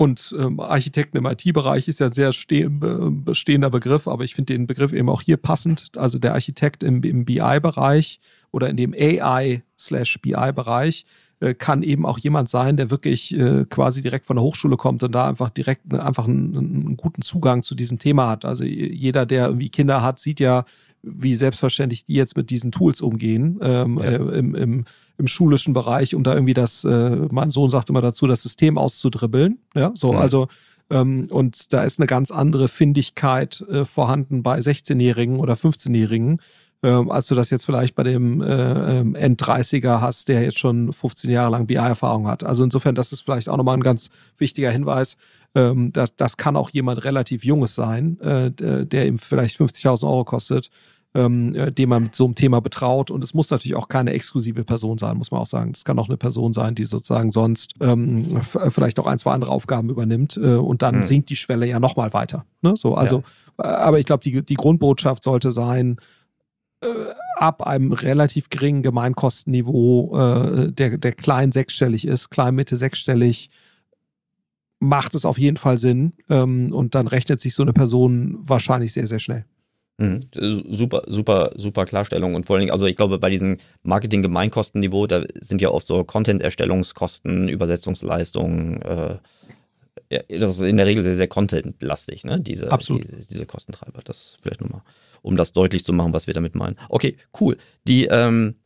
C: und ähm, Architekten im IT-Bereich ist ja ein sehr bestehender Begriff, aber ich finde den Begriff eben auch hier passend. Also der Architekt im, im BI-Bereich oder in dem AI-BI-Bereich äh, kann eben auch jemand sein, der wirklich äh, quasi direkt von der Hochschule kommt und da einfach direkt ne, einfach einen, einen, guten Zugang zu diesem Thema hat. Also jeder, der irgendwie Kinder hat, sieht ja, wie selbstverständlich die jetzt mit diesen Tools umgehen ähm, ja. äh, im, im, im schulischen Bereich, um da irgendwie das, äh, mein Sohn sagt immer dazu, das System auszudribbeln. Ja, so, ja. also ähm, und da ist eine ganz andere Findigkeit vorhanden bei 16-Jährigen oder 15-Jährigen, ähm, als du das jetzt vielleicht bei dem äh, ähm, End-30er hast, der jetzt schon 15 Jahre lang BI-Erfahrung hat. Also insofern, das ist vielleicht auch nochmal ein ganz wichtiger Hinweis. Ähm, das, das kann auch jemand relativ Junges sein, äh, der ihm vielleicht 50.000 Euro kostet, ähm, äh, den man mit so einem Thema betraut. Und es muss natürlich auch keine exklusive Person sein, muss man auch sagen. Das kann auch eine Person sein, die sozusagen sonst ähm, vielleicht auch ein, zwei andere Aufgaben übernimmt. Äh, und dann mhm. sinkt die Schwelle ja nochmal weiter. Ne? So, also, ja. Äh, aber ich glaube, die, die Grundbotschaft sollte sein, äh, ab einem relativ geringen Gemeinkostenniveau, äh, der, der klein sechsstellig ist, klein Mitte sechsstellig, macht es auf jeden Fall Sinn. Ähm, und dann rechnet sich so eine Person wahrscheinlich sehr, sehr schnell.
A: Mhm. Super, super, super Klarstellung. Und vor allen Dingen, also ich glaube, bei diesem Marketing-Gemeinkostenniveau, da sind ja oft so Content-Erstellungskosten, Übersetzungsleistungen, äh, ja, das ist in der Regel sehr, sehr contentlastig, ne? Diese,
C: Absolut.
A: diese, diese Kostentreiber. Das vielleicht nochmal um das deutlich zu machen, was wir damit meinen. Okay, cool. Die, ähm,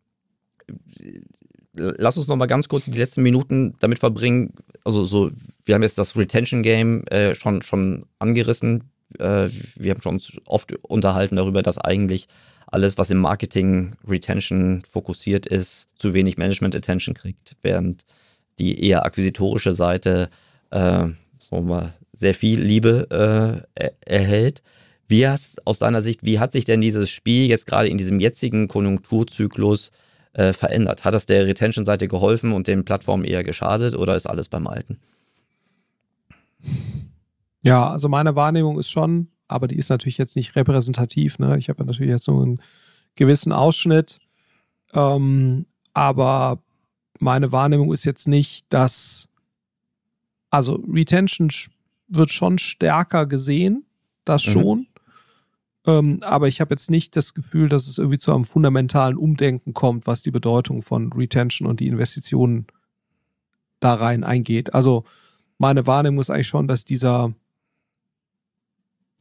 A: lass uns noch mal ganz kurz die letzten Minuten damit verbringen. Also so, wir haben jetzt das Retention Game äh, schon schon angerissen. Äh, wir haben schon oft unterhalten darüber, dass eigentlich alles, was im Marketing Retention fokussiert ist, zu wenig Management Attention kriegt, während die eher akquisitorische Seite äh, sagen wir mal, sehr viel Liebe äh, erhält. Wie hast, aus deiner Sicht, wie hat sich denn dieses Spiel jetzt gerade in diesem jetzigen Konjunkturzyklus äh, verändert? Hat das der Retention-Seite geholfen und den Plattformen eher geschadet oder ist alles beim Alten?
C: Ja, also meine Wahrnehmung ist schon, aber die ist natürlich jetzt nicht repräsentativ. Ne? Ich habe ja natürlich jetzt so einen gewissen Ausschnitt. Ähm, aber meine Wahrnehmung ist jetzt nicht, dass, also Retention wird schon stärker gesehen, das mhm. Ähm, aber ich habe jetzt nicht das Gefühl, dass es irgendwie zu einem fundamentalen Umdenken kommt, was die Bedeutung von Retention und die Investitionen da rein eingeht. Also meine Wahrnehmung ist eigentlich schon, dass dieser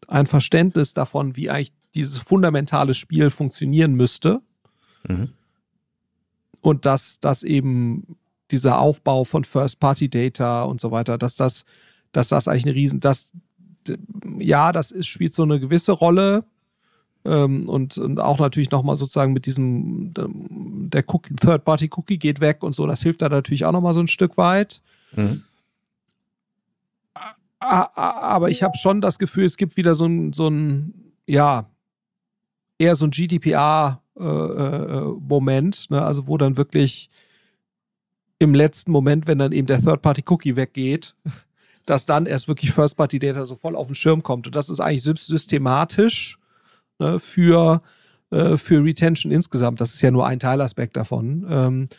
C: ein Verständnis davon, wie eigentlich dieses fundamentale Spiel funktionieren müsste mhm. und dass das eben dieser Aufbau von First-Party-Data und so weiter, dass das, dass das eigentlich eine riesen, dass ja, das ist, spielt so eine gewisse Rolle. Ähm, und, und auch natürlich nochmal sozusagen mit diesem, der Third-Party-Cookie geht weg und so, das hilft da natürlich auch nochmal so ein Stück weit. Mhm. Aber ich habe schon das Gefühl, es gibt wieder so ein, so ein ja, eher so ein GDPR-Moment, äh, äh, ne? also wo dann wirklich im letzten Moment, wenn dann eben der Third-Party-Cookie weggeht, dass dann erst wirklich First-Party-Data so voll auf den Schirm kommt. Und das ist eigentlich systematisch ne, für, äh, für Retention insgesamt. Das ist ja nur ein Teilaspekt davon. Ähm,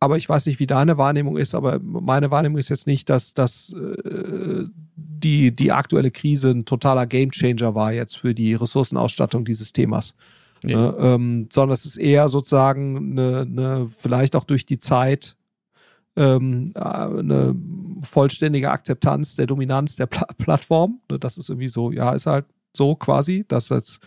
C: aber ich weiß nicht, wie deine Wahrnehmung ist, aber meine Wahrnehmung ist jetzt nicht, dass, dass äh, die, die aktuelle Krise ein totaler Gamechanger war jetzt für die Ressourcenausstattung dieses Themas. Nee. Ne, ähm, sondern es ist eher sozusagen eine, eine vielleicht auch durch die Zeit ähm, äh, eine vollständige Akzeptanz der Dominanz der Pla Plattform. Ne, das ist irgendwie so, ja, ist halt so quasi, dass jetzt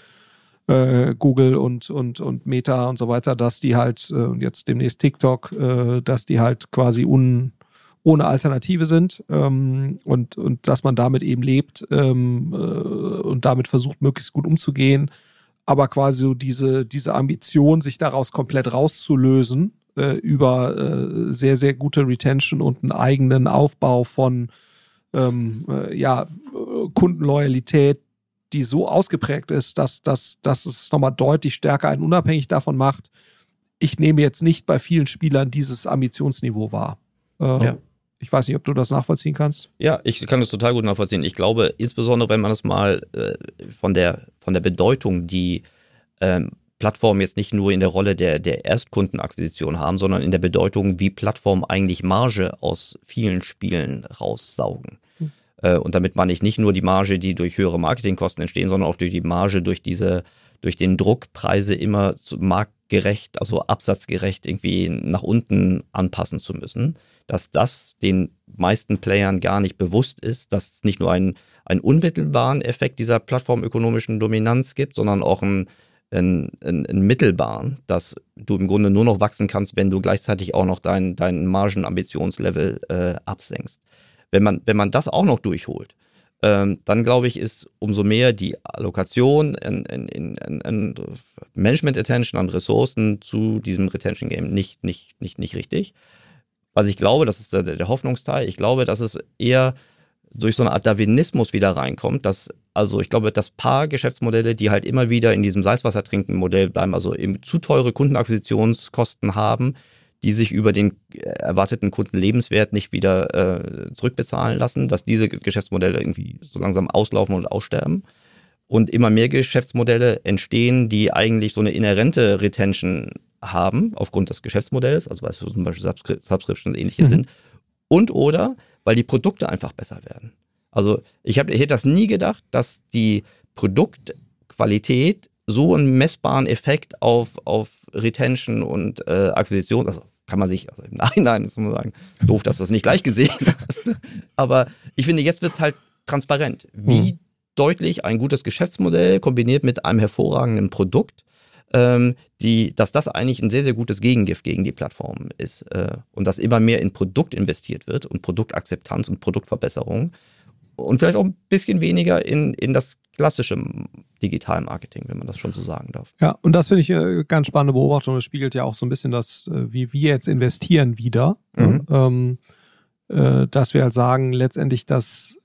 C: äh, Google und, und, und Meta und so weiter, dass die halt, äh, jetzt demnächst TikTok, äh, dass die halt quasi un, ohne Alternative sind ähm, und, und dass man damit eben lebt ähm, äh, und damit versucht, möglichst gut umzugehen. Aber quasi so diese, diese Ambition, sich daraus komplett rauszulösen, äh, über äh, sehr, sehr gute Retention und einen eigenen Aufbau von ähm, äh, ja, Kundenloyalität, die so ausgeprägt ist, dass, dass, dass es nochmal deutlich stärker einen unabhängig davon macht. Ich nehme jetzt nicht bei vielen Spielern dieses Ambitionsniveau wahr. Äh, ja. Ich weiß nicht, ob du das nachvollziehen kannst.
A: Ja, ich kann das total gut nachvollziehen. Ich glaube, insbesondere wenn man das mal äh, von, der, von der Bedeutung, die ähm, Plattformen jetzt nicht nur in der Rolle der, der Erstkundenakquisition haben, sondern in der Bedeutung, wie Plattformen eigentlich Marge aus vielen Spielen raussaugen. Mhm. Äh, und damit meine ich nicht nur die Marge, die durch höhere Marketingkosten entstehen, sondern auch durch die Marge, durch diese, durch den Druck, Preise immer marktgerecht, also absatzgerecht irgendwie nach unten anpassen zu müssen, dass das den meisten Playern gar nicht bewusst ist, dass es nicht nur einen, einen unmittelbaren Effekt dieser plattformökonomischen Dominanz gibt, sondern auch einen einen, einen, einen mittelbaren, dass du im Grunde nur noch wachsen kannst, wenn du gleichzeitig auch noch dein, dein Margenambitionslevel äh, absenkst. Wenn man, wenn man das auch noch durchholt, ähm, dann glaube ich, ist umso mehr die Allokation in, in, in, in Management Attention an Ressourcen zu diesem Retention Game nicht, nicht, nicht, nicht richtig. Was ich glaube, das ist der, der Hoffnungsteil, ich glaube, dass es eher durch so eine Art Darwinismus wieder reinkommt, dass also ich glaube, dass paar Geschäftsmodelle, die halt immer wieder in diesem Salzwasser trinken Modell bleiben, also eben zu teure Kundenakquisitionskosten haben, die sich über den äh, erwarteten Kundenlebenswert nicht wieder äh, zurückbezahlen lassen, dass diese Geschäftsmodelle irgendwie so langsam auslaufen und aussterben. Und immer mehr Geschäftsmodelle entstehen, die eigentlich so eine inhärente Retention haben, aufgrund des Geschäftsmodells, also weil es zum Beispiel Subscription und ähnliche mhm. sind. Und oder weil die Produkte einfach besser werden. Also ich, hab, ich hätte das nie gedacht, dass die Produktqualität so einen messbaren Effekt auf, auf Retention und äh, Akquisition, also kann man sich, also im Nachhinein muss man sagen, doof, dass du das nicht gleich gesehen hast. Aber ich finde, jetzt wird es halt transparent, wie mhm. deutlich ein gutes Geschäftsmodell kombiniert mit einem hervorragenden Produkt, ähm, die, dass das eigentlich ein sehr, sehr gutes Gegengift gegen die Plattformen ist äh, und dass immer mehr in Produkt investiert wird und Produktakzeptanz und Produktverbesserung und vielleicht auch ein bisschen weniger in, in das klassische Digitalmarketing, wenn man das schon so sagen darf.
C: Ja, und das finde ich eine ganz spannende Beobachtung. Das spiegelt ja auch so ein bisschen das, äh, wie wir jetzt investieren wieder. Mhm. Ähm, äh, dass wir halt sagen, letztendlich, dass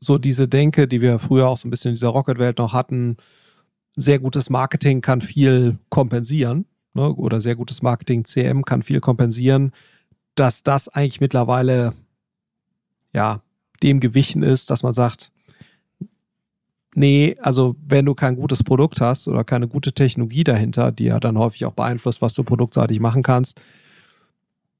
C: so diese Denke, die wir früher auch so ein bisschen in dieser Rocket-Welt noch hatten, sehr gutes Marketing kann viel kompensieren, ne? oder sehr gutes Marketing CM kann viel kompensieren, dass das eigentlich mittlerweile ja dem gewichen ist, dass man sagt, nee, also wenn du kein gutes Produkt hast oder keine gute Technologie dahinter, die ja dann häufig auch beeinflusst, was du produktseitig machen kannst,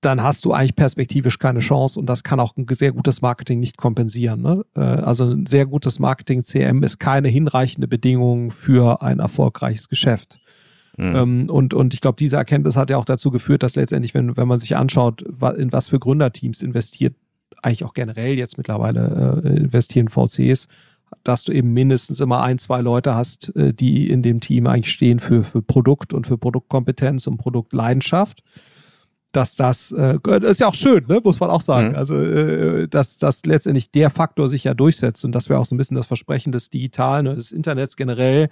C: dann hast du eigentlich perspektivisch keine Chance und das kann auch ein sehr gutes Marketing nicht kompensieren. Ne? Äh, also ein sehr gutes Marketing CM ist keine hinreichende Bedingung für ein erfolgreiches Geschäft. Mhm. Und, und ich glaube, diese Erkenntnis hat ja auch dazu geführt, dass letztendlich, wenn, wenn man sich anschaut, in was für Gründerteams investiert eigentlich auch generell jetzt mittlerweile äh, investieren VCs, dass du eben mindestens immer ein, zwei Leute hast, äh, die in dem Team eigentlich stehen für, für Produkt und für Produktkompetenz und Produktleidenschaft. Dass das, äh, ist ja auch schön, ne? muss man auch sagen. Mhm. Also, äh, dass, dass letztendlich der Faktor sich ja durchsetzt und das wäre auch so ein bisschen das Versprechen des Digitalen, ne, des Internets generell.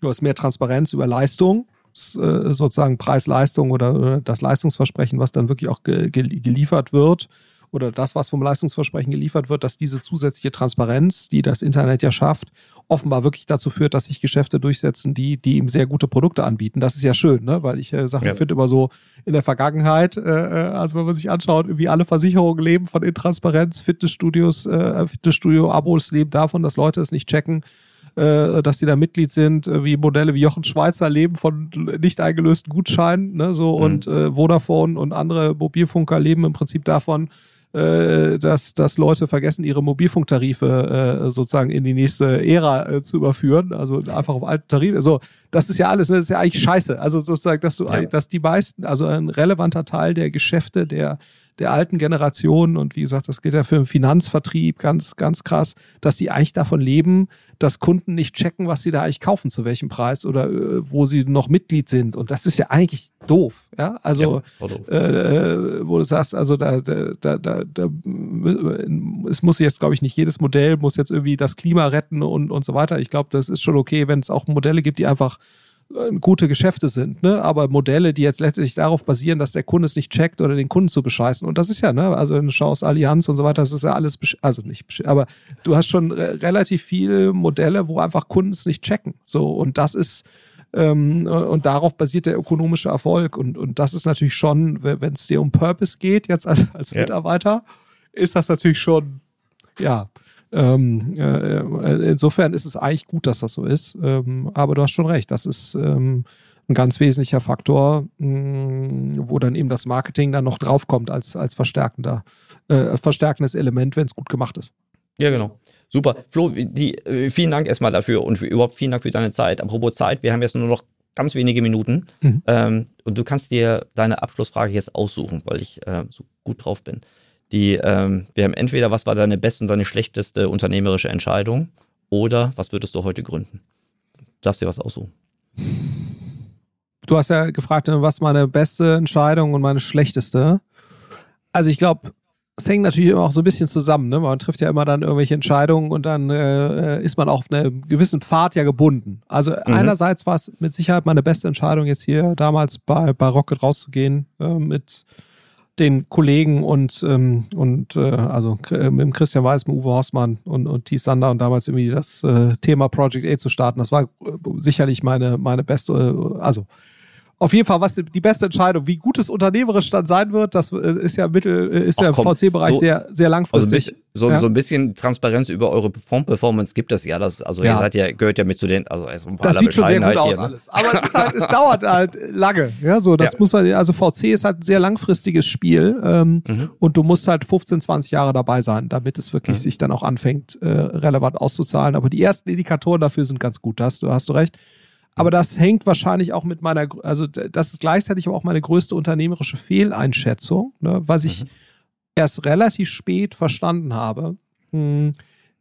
C: Du hast mehr Transparenz über Leistung, äh, sozusagen Preis-Leistung oder, das Leistungsversprechen, was dann wirklich auch ge geliefert wird oder das, was vom Leistungsversprechen geliefert wird, dass diese zusätzliche Transparenz, die das Internet ja schafft, offenbar wirklich dazu führt, dass sich Geschäfte durchsetzen, die, die ihm sehr gute Produkte anbieten. Das ist ja schön, ne? weil ich äh, sage, ja. ich finde immer so in der Vergangenheit, äh, äh, also wenn man sich anschaut, wie alle Versicherungen leben von Intransparenz, Fitnessstudios, äh, Fitnessstudio-Abos leben davon, dass Leute es nicht checken, äh, dass die da Mitglied sind, äh, wie Modelle wie Jochen Schweizer leben von nicht eingelösten Gutscheinen, ne, so mhm. und äh, Vodafone und andere Mobilfunker leben im Prinzip davon, äh, dass, dass Leute vergessen, ihre Mobilfunktarife äh, sozusagen in die nächste Ära äh, zu überführen, also einfach auf alte Tarife. Also das ist ja alles, ne? das ist ja eigentlich scheiße. Also sozusagen, dass du, ja. dass die meisten, also ein relevanter Teil der Geschäfte der der alten Generation und wie gesagt, das geht ja für den Finanzvertrieb ganz, ganz krass, dass die eigentlich davon leben, dass Kunden nicht checken, was sie da eigentlich kaufen, zu welchem Preis oder äh, wo sie noch Mitglied sind. Und das ist ja eigentlich doof. Ja, also, ja, doof. Äh, äh, wo du sagst, also da, da, da, da, da es muss jetzt, glaube ich, nicht jedes Modell muss jetzt irgendwie das Klima retten und, und so weiter. Ich glaube, das ist schon okay, wenn es auch Modelle gibt, die einfach äh, gute Geschäfte sind, ne? aber Modelle, die jetzt letztlich darauf basieren, dass der Kunde es nicht checkt oder den Kunden zu bescheißen. Und das ist ja, ne? also wenn du schaust, Allianz und so weiter, das ist ja alles, also nicht, aber du hast schon relativ viele Modelle, wo einfach Kunden es nicht checken. So, und das ist, ähm, und darauf basiert der ökonomische Erfolg. Und, und das ist natürlich schon, wenn es dir um Purpose geht, jetzt als, als ja. Mitarbeiter, ist das natürlich schon, ja, ähm, äh, insofern ist es eigentlich gut, dass das so ist. Ähm, aber du hast schon recht, das ist ähm, ein ganz wesentlicher Faktor, mh, mm, wo dann eben das Marketing dann noch draufkommt als, als verstärkender, äh, verstärkendes Element, wenn es gut gemacht ist.
A: Ja, genau. Super. Flo, die, äh, vielen Dank erstmal dafür und für, überhaupt vielen Dank für deine Zeit. Apropos Zeit, wir haben jetzt nur noch ganz wenige Minuten mhm. ähm, und du kannst dir deine Abschlussfrage jetzt aussuchen, weil ich äh, so gut drauf bin. Die, ähm, wir haben entweder, was war deine beste und deine schlechteste unternehmerische Entscheidung oder was würdest du heute gründen? Du darfst dir was aussuchen.
C: Du hast ja gefragt, was meine beste Entscheidung und meine schlechteste. Also ich glaube, es hängt natürlich immer auch so ein bisschen zusammen. Ne? Man trifft ja immer dann irgendwelche Entscheidungen und dann äh, ist man auf einen gewissen Pfad ja gebunden. Also mhm. einerseits war es mit Sicherheit meine beste Entscheidung, jetzt hier damals bei, bei Rocket rauszugehen äh, mit den Kollegen und, ähm, und äh, also äh, mit Christian Weiß, mit Uwe Horstmann und, und Thies Sander und damals irgendwie das äh, Thema Project A zu starten. Das war äh, sicherlich meine, meine beste, äh, also auf jeden Fall, was die beste Entscheidung, wie gut es unternehmerisch dann sein wird, das äh, ist ja mittel, äh, ist Ach, ja im VC-Bereich so, sehr, sehr langfristig.
A: Also so, ja? so, ein bisschen Transparenz über eure Performance gibt es ja. Das, also ja. ihr seid ja, gehört ja mit zu den, also
C: ein paar Das sieht schon sehr gut aus hier, ne? alles. Aber es, ist halt, es dauert halt lange. Ja, so, das ja. muss man, also VC ist halt ein sehr langfristiges Spiel ähm, mhm. und du musst halt 15, 20 Jahre dabei sein, damit es wirklich mhm. sich dann auch anfängt, äh, relevant auszuzahlen. Aber die ersten Indikatoren dafür sind ganz gut. Da hast du, hast du recht. Aber das hängt wahrscheinlich auch mit meiner, also das ist gleichzeitig auch meine größte unternehmerische Fehleinschätzung, ne, was ich mhm. erst relativ spät verstanden habe, mh, hm,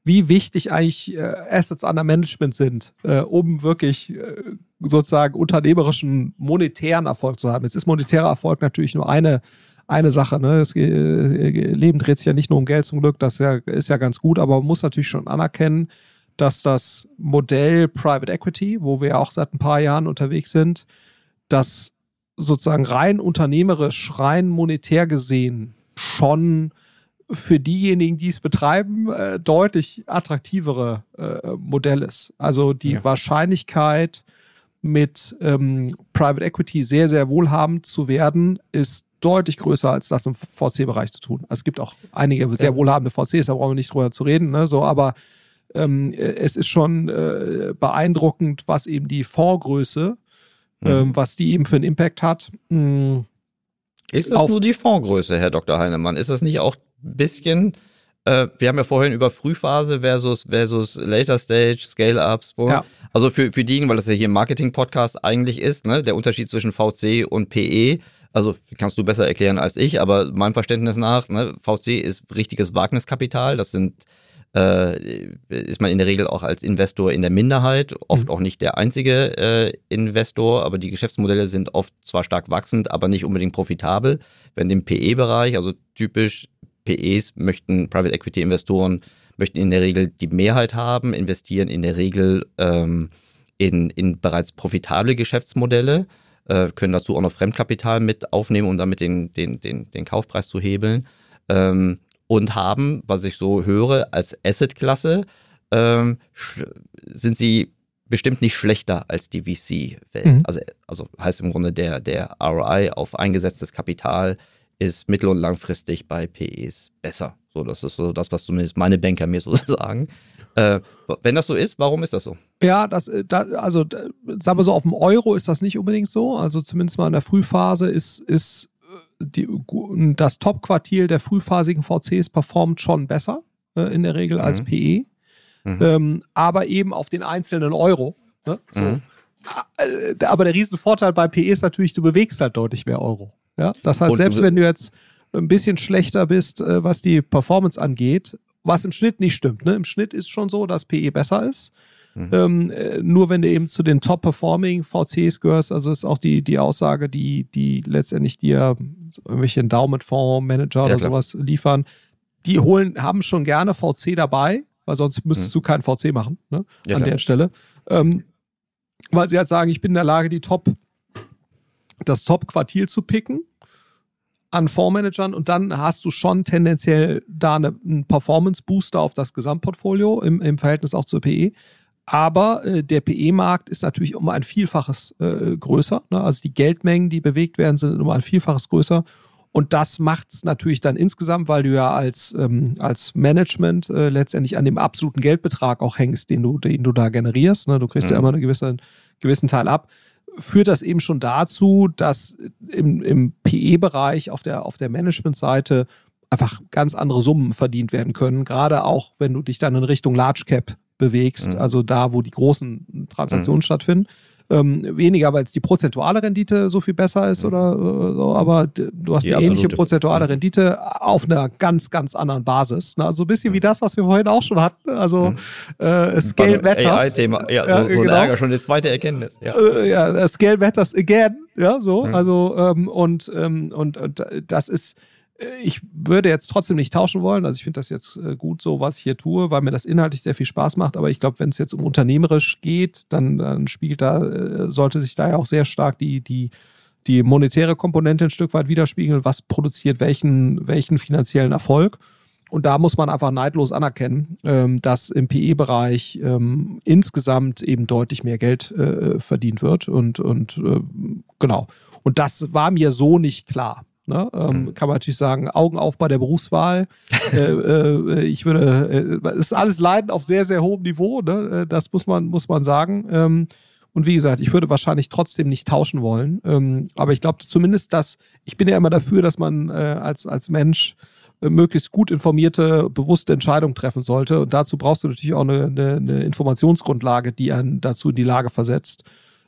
C: wie wichtig eigentlich äh, Assets under Management sind, äh, um wirklich äh, sozusagen unternehmerischen monetären Erfolg zu haben. Jetzt ist monetärer Erfolg natürlich nur eine eine Sache. Ne? Das äh, Leben dreht sich ja nicht nur um Geld zum Glück, das ist ja, ist ja ganz gut, aber man muss natürlich schon anerkennen, dass das Modell Private Equity, wo wir auch seit ein paar Jahren unterwegs sind, das sozusagen rein unternehmerisch, rein monetär gesehen schon für diejenigen, die es betreiben, äh, deutlich attraktivere äh, Modell ist. Also die ja. Wahrscheinlichkeit, mit ähm, Private Equity sehr, sehr wohlhabend zu werden, ist deutlich größer, als das im VC-Bereich zu tun. Also es gibt auch einige sehr wohlhabende VCs, da brauchen wir nicht drüber zu reden, ne? so, aber ähm, es ist schon äh, beeindruckend, was eben die Fondsgröße, mhm. ähm, was die eben für einen Impact hat.
A: Mhm. Ist das nur die Fondsgröße, Herr Dr. Heinemann? Ist das nicht auch ein bisschen äh, wir haben ja vorhin über Frühphase versus, versus Later Stage, Scale-Ups. Ja. Also für, für diejenigen, weil das ja hier ein Marketing-Podcast eigentlich ist, ne, der Unterschied zwischen VC und PE. Also kannst du besser erklären als ich, aber meinem Verständnis nach, ne, VC ist richtiges Wagniskapital. Das sind äh, ist man in der Regel auch als Investor in der Minderheit, oft mhm. auch nicht der einzige äh, Investor, aber die Geschäftsmodelle sind oft zwar stark wachsend, aber nicht unbedingt profitabel. Wenn im PE-Bereich, also typisch PEs möchten Private Equity Investoren möchten in der Regel die Mehrheit haben, investieren in der Regel ähm, in, in bereits profitable Geschäftsmodelle, äh, können dazu auch noch Fremdkapital mit aufnehmen, um damit den, den, den, den Kaufpreis zu hebeln. Ähm, und haben, was ich so höre, als Assetklasse ähm, sind sie bestimmt nicht schlechter als die VC-Welt. Mhm. Also, also heißt im Grunde, der, der ROI auf eingesetztes Kapital ist mittel- und langfristig bei PEs besser. So, das ist so das, was zumindest meine Banker mir so sagen. Äh, wenn das so ist, warum ist das so?
C: Ja, das, äh, da, also sagen wir so, auf dem Euro ist das nicht unbedingt so. Also zumindest mal in der Frühphase ist, ist äh, die, das Top-Quartil der frühphasigen VCs performt schon besser äh, in der Regel als mhm. PE. Mhm. Ähm, aber eben auf den einzelnen Euro. Ne? So. Mhm. Äh, aber der Riesenvorteil bei PE ist natürlich, du bewegst halt deutlich mehr Euro. Ja? Das heißt, Und selbst wenn du jetzt ein bisschen schlechter bist, äh, was die Performance angeht, was im Schnitt nicht stimmt. Ne? Im Schnitt ist schon so, dass PE besser ist. Mhm. Ähm, äh, nur wenn du eben zu den Top-Performing VCs gehörst, also ist auch die, die Aussage, die, die letztendlich dir irgendwelche Endowment-Fonds-Manager ja, oder klar. sowas liefern, die holen, haben schon gerne VC dabei, weil sonst müsstest mhm. du keinen VC machen, ne? Ja, an klar. der Stelle. Ähm, weil sie halt sagen, ich bin in der Lage, die Top, das Top-Quartil zu picken an Fondsmanagern und dann hast du schon tendenziell da eine, einen Performance-Booster auf das Gesamtportfolio im, im Verhältnis auch zur PE. Aber äh, der PE-Markt ist natürlich um ein Vielfaches äh, größer. Ne? Also die Geldmengen, die bewegt werden, sind um ein Vielfaches größer. Und das macht es natürlich dann insgesamt, weil du ja als, ähm, als Management äh, letztendlich an dem absoluten Geldbetrag auch hängst, den du, den du da generierst. Ne? Du kriegst mhm. ja immer einen gewissen, gewissen Teil ab. Führt das eben schon dazu, dass im, im PE-Bereich auf der, auf der Management-Seite einfach ganz andere Summen verdient werden können. Gerade auch, wenn du dich dann in Richtung Large Cap bewegst, mhm. also da, wo die großen Transaktionen mhm. stattfinden. Ähm, weniger, weil es die prozentuale Rendite so viel besser ist mhm. oder äh, so, aber du hast die eine ähnliche prozentuale mhm. Rendite auf einer ganz, ganz anderen Basis. Ne? Also ein bisschen wie mhm. das, was wir vorhin auch schon hatten. Also äh, Scale Matters.
A: AI-Thema, ja, so, so genau. ein Ärger, schon eine zweite Erkenntnis. Ja,
C: äh, ja Scale Matters again, ja, so, mhm. also ähm, und, ähm, und, und das ist ich würde jetzt trotzdem nicht tauschen wollen. Also ich finde das jetzt äh, gut so, was ich hier tue, weil mir das inhaltlich sehr viel Spaß macht. Aber ich glaube, wenn es jetzt um unternehmerisch geht, dann, dann spielt da, äh, sollte sich da ja auch sehr stark die, die, die monetäre Komponente ein Stück weit widerspiegeln. Was produziert welchen, welchen finanziellen Erfolg? Und da muss man einfach neidlos anerkennen, ähm, dass im PE-Bereich ähm, insgesamt eben deutlich mehr Geld äh, verdient wird. Und, und genau. Und das war mir so nicht klar. Ne? Ähm, mhm. Kann man natürlich sagen, Augen auf bei der Berufswahl. äh, äh, ich würde, äh, ist alles Leiden auf sehr, sehr hohem Niveau. Ne? Äh, das muss man, muss man sagen. Ähm, und wie gesagt, ich würde wahrscheinlich trotzdem nicht tauschen wollen. Ähm, aber ich glaube zumindest, dass, ich bin ja immer dafür, dass man äh, als, als Mensch äh, möglichst gut informierte, bewusste Entscheidungen treffen sollte. Und dazu brauchst du natürlich auch eine, eine, eine Informationsgrundlage, die einen dazu in die Lage versetzt.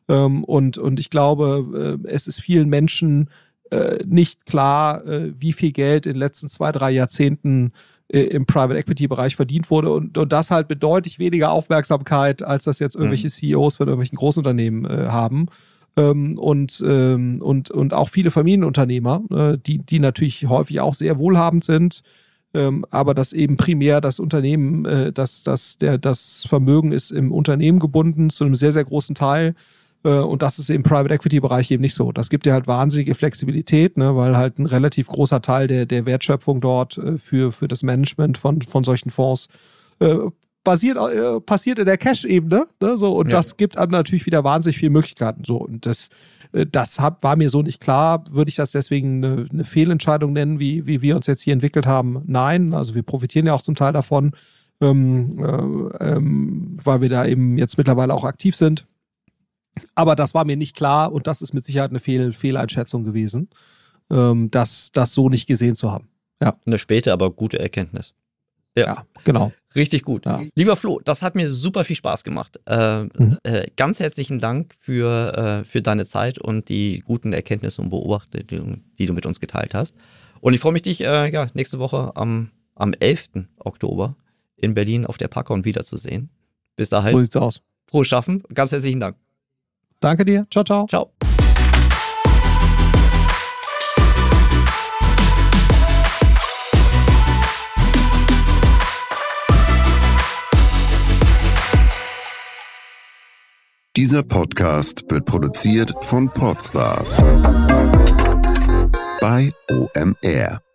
C: Ähm, und, und ich glaube, es ist vielen Menschen äh, nicht klar, äh, wie viel Geld in den letzten zwei, drei Jahrzehnten äh, im Private Equity Bereich verdient wurde und, und das halt mit deutlich weniger Aufmerksamkeit, als das jetzt irgendwelche mhm. CEOs von irgendwelchen Großunternehmen äh, haben. Ähm, und, ähm, und, und auch viele Familienunternehmer, äh, die, die natürlich häufig auch sehr wohlhabend sind, ähm, aber dass eben primär das Unternehmen, äh, dass, der, das Vermögen ist im Unternehmen gebunden zu einem sehr, sehr großen Teil. Äh, und das ist im Private Equity Bereich eben nicht so. Das gibt ja halt wahnsinnige Flexibilität, ne, weil halt ein relativ großer Teil der, der Wertschöpfung dort äh, für, für das Management von, von solchen Fonds äh, basiert, äh, passiert in der Cash-Ebene. Ne, so, und ja. das gibt einem natürlich wieder wahnsinnig viele Möglichkeiten. So, und das, äh, das hab, war mir so nicht klar. Würde ich das deswegen eine, eine Fehlentscheidung nennen, wie, wie wir uns jetzt hier entwickelt haben? Nein. Also wir profitieren ja auch zum Teil davon, ähm, äh, ähm, weil wir da eben jetzt mittlerweile auch aktiv sind. Aber das war mir nicht klar und das ist mit Sicherheit eine Fehl Fehleinschätzung gewesen, ähm, das, das so nicht gesehen zu haben.
A: Ja. Eine späte, aber gute Erkenntnis.
C: Ja, ja genau.
A: Richtig gut. Ja. Lieber Flo, das hat mir super viel Spaß gemacht. Äh, mhm. äh, ganz herzlichen Dank für, äh, für deine Zeit und die guten Erkenntnisse und Beobachtungen, die du mit uns geteilt hast. Und ich freue mich, dich äh, ja, nächste Woche am, am 11. Oktober in Berlin auf der Packon wiederzusehen. Bis dahin.
C: So sieht's aus.
A: Frohes Schaffen. Ganz herzlichen Dank.
C: Danke dir. Ciao, ciao.
A: Ciao.
B: Dieser Podcast wird produziert von Podstars bei OMR.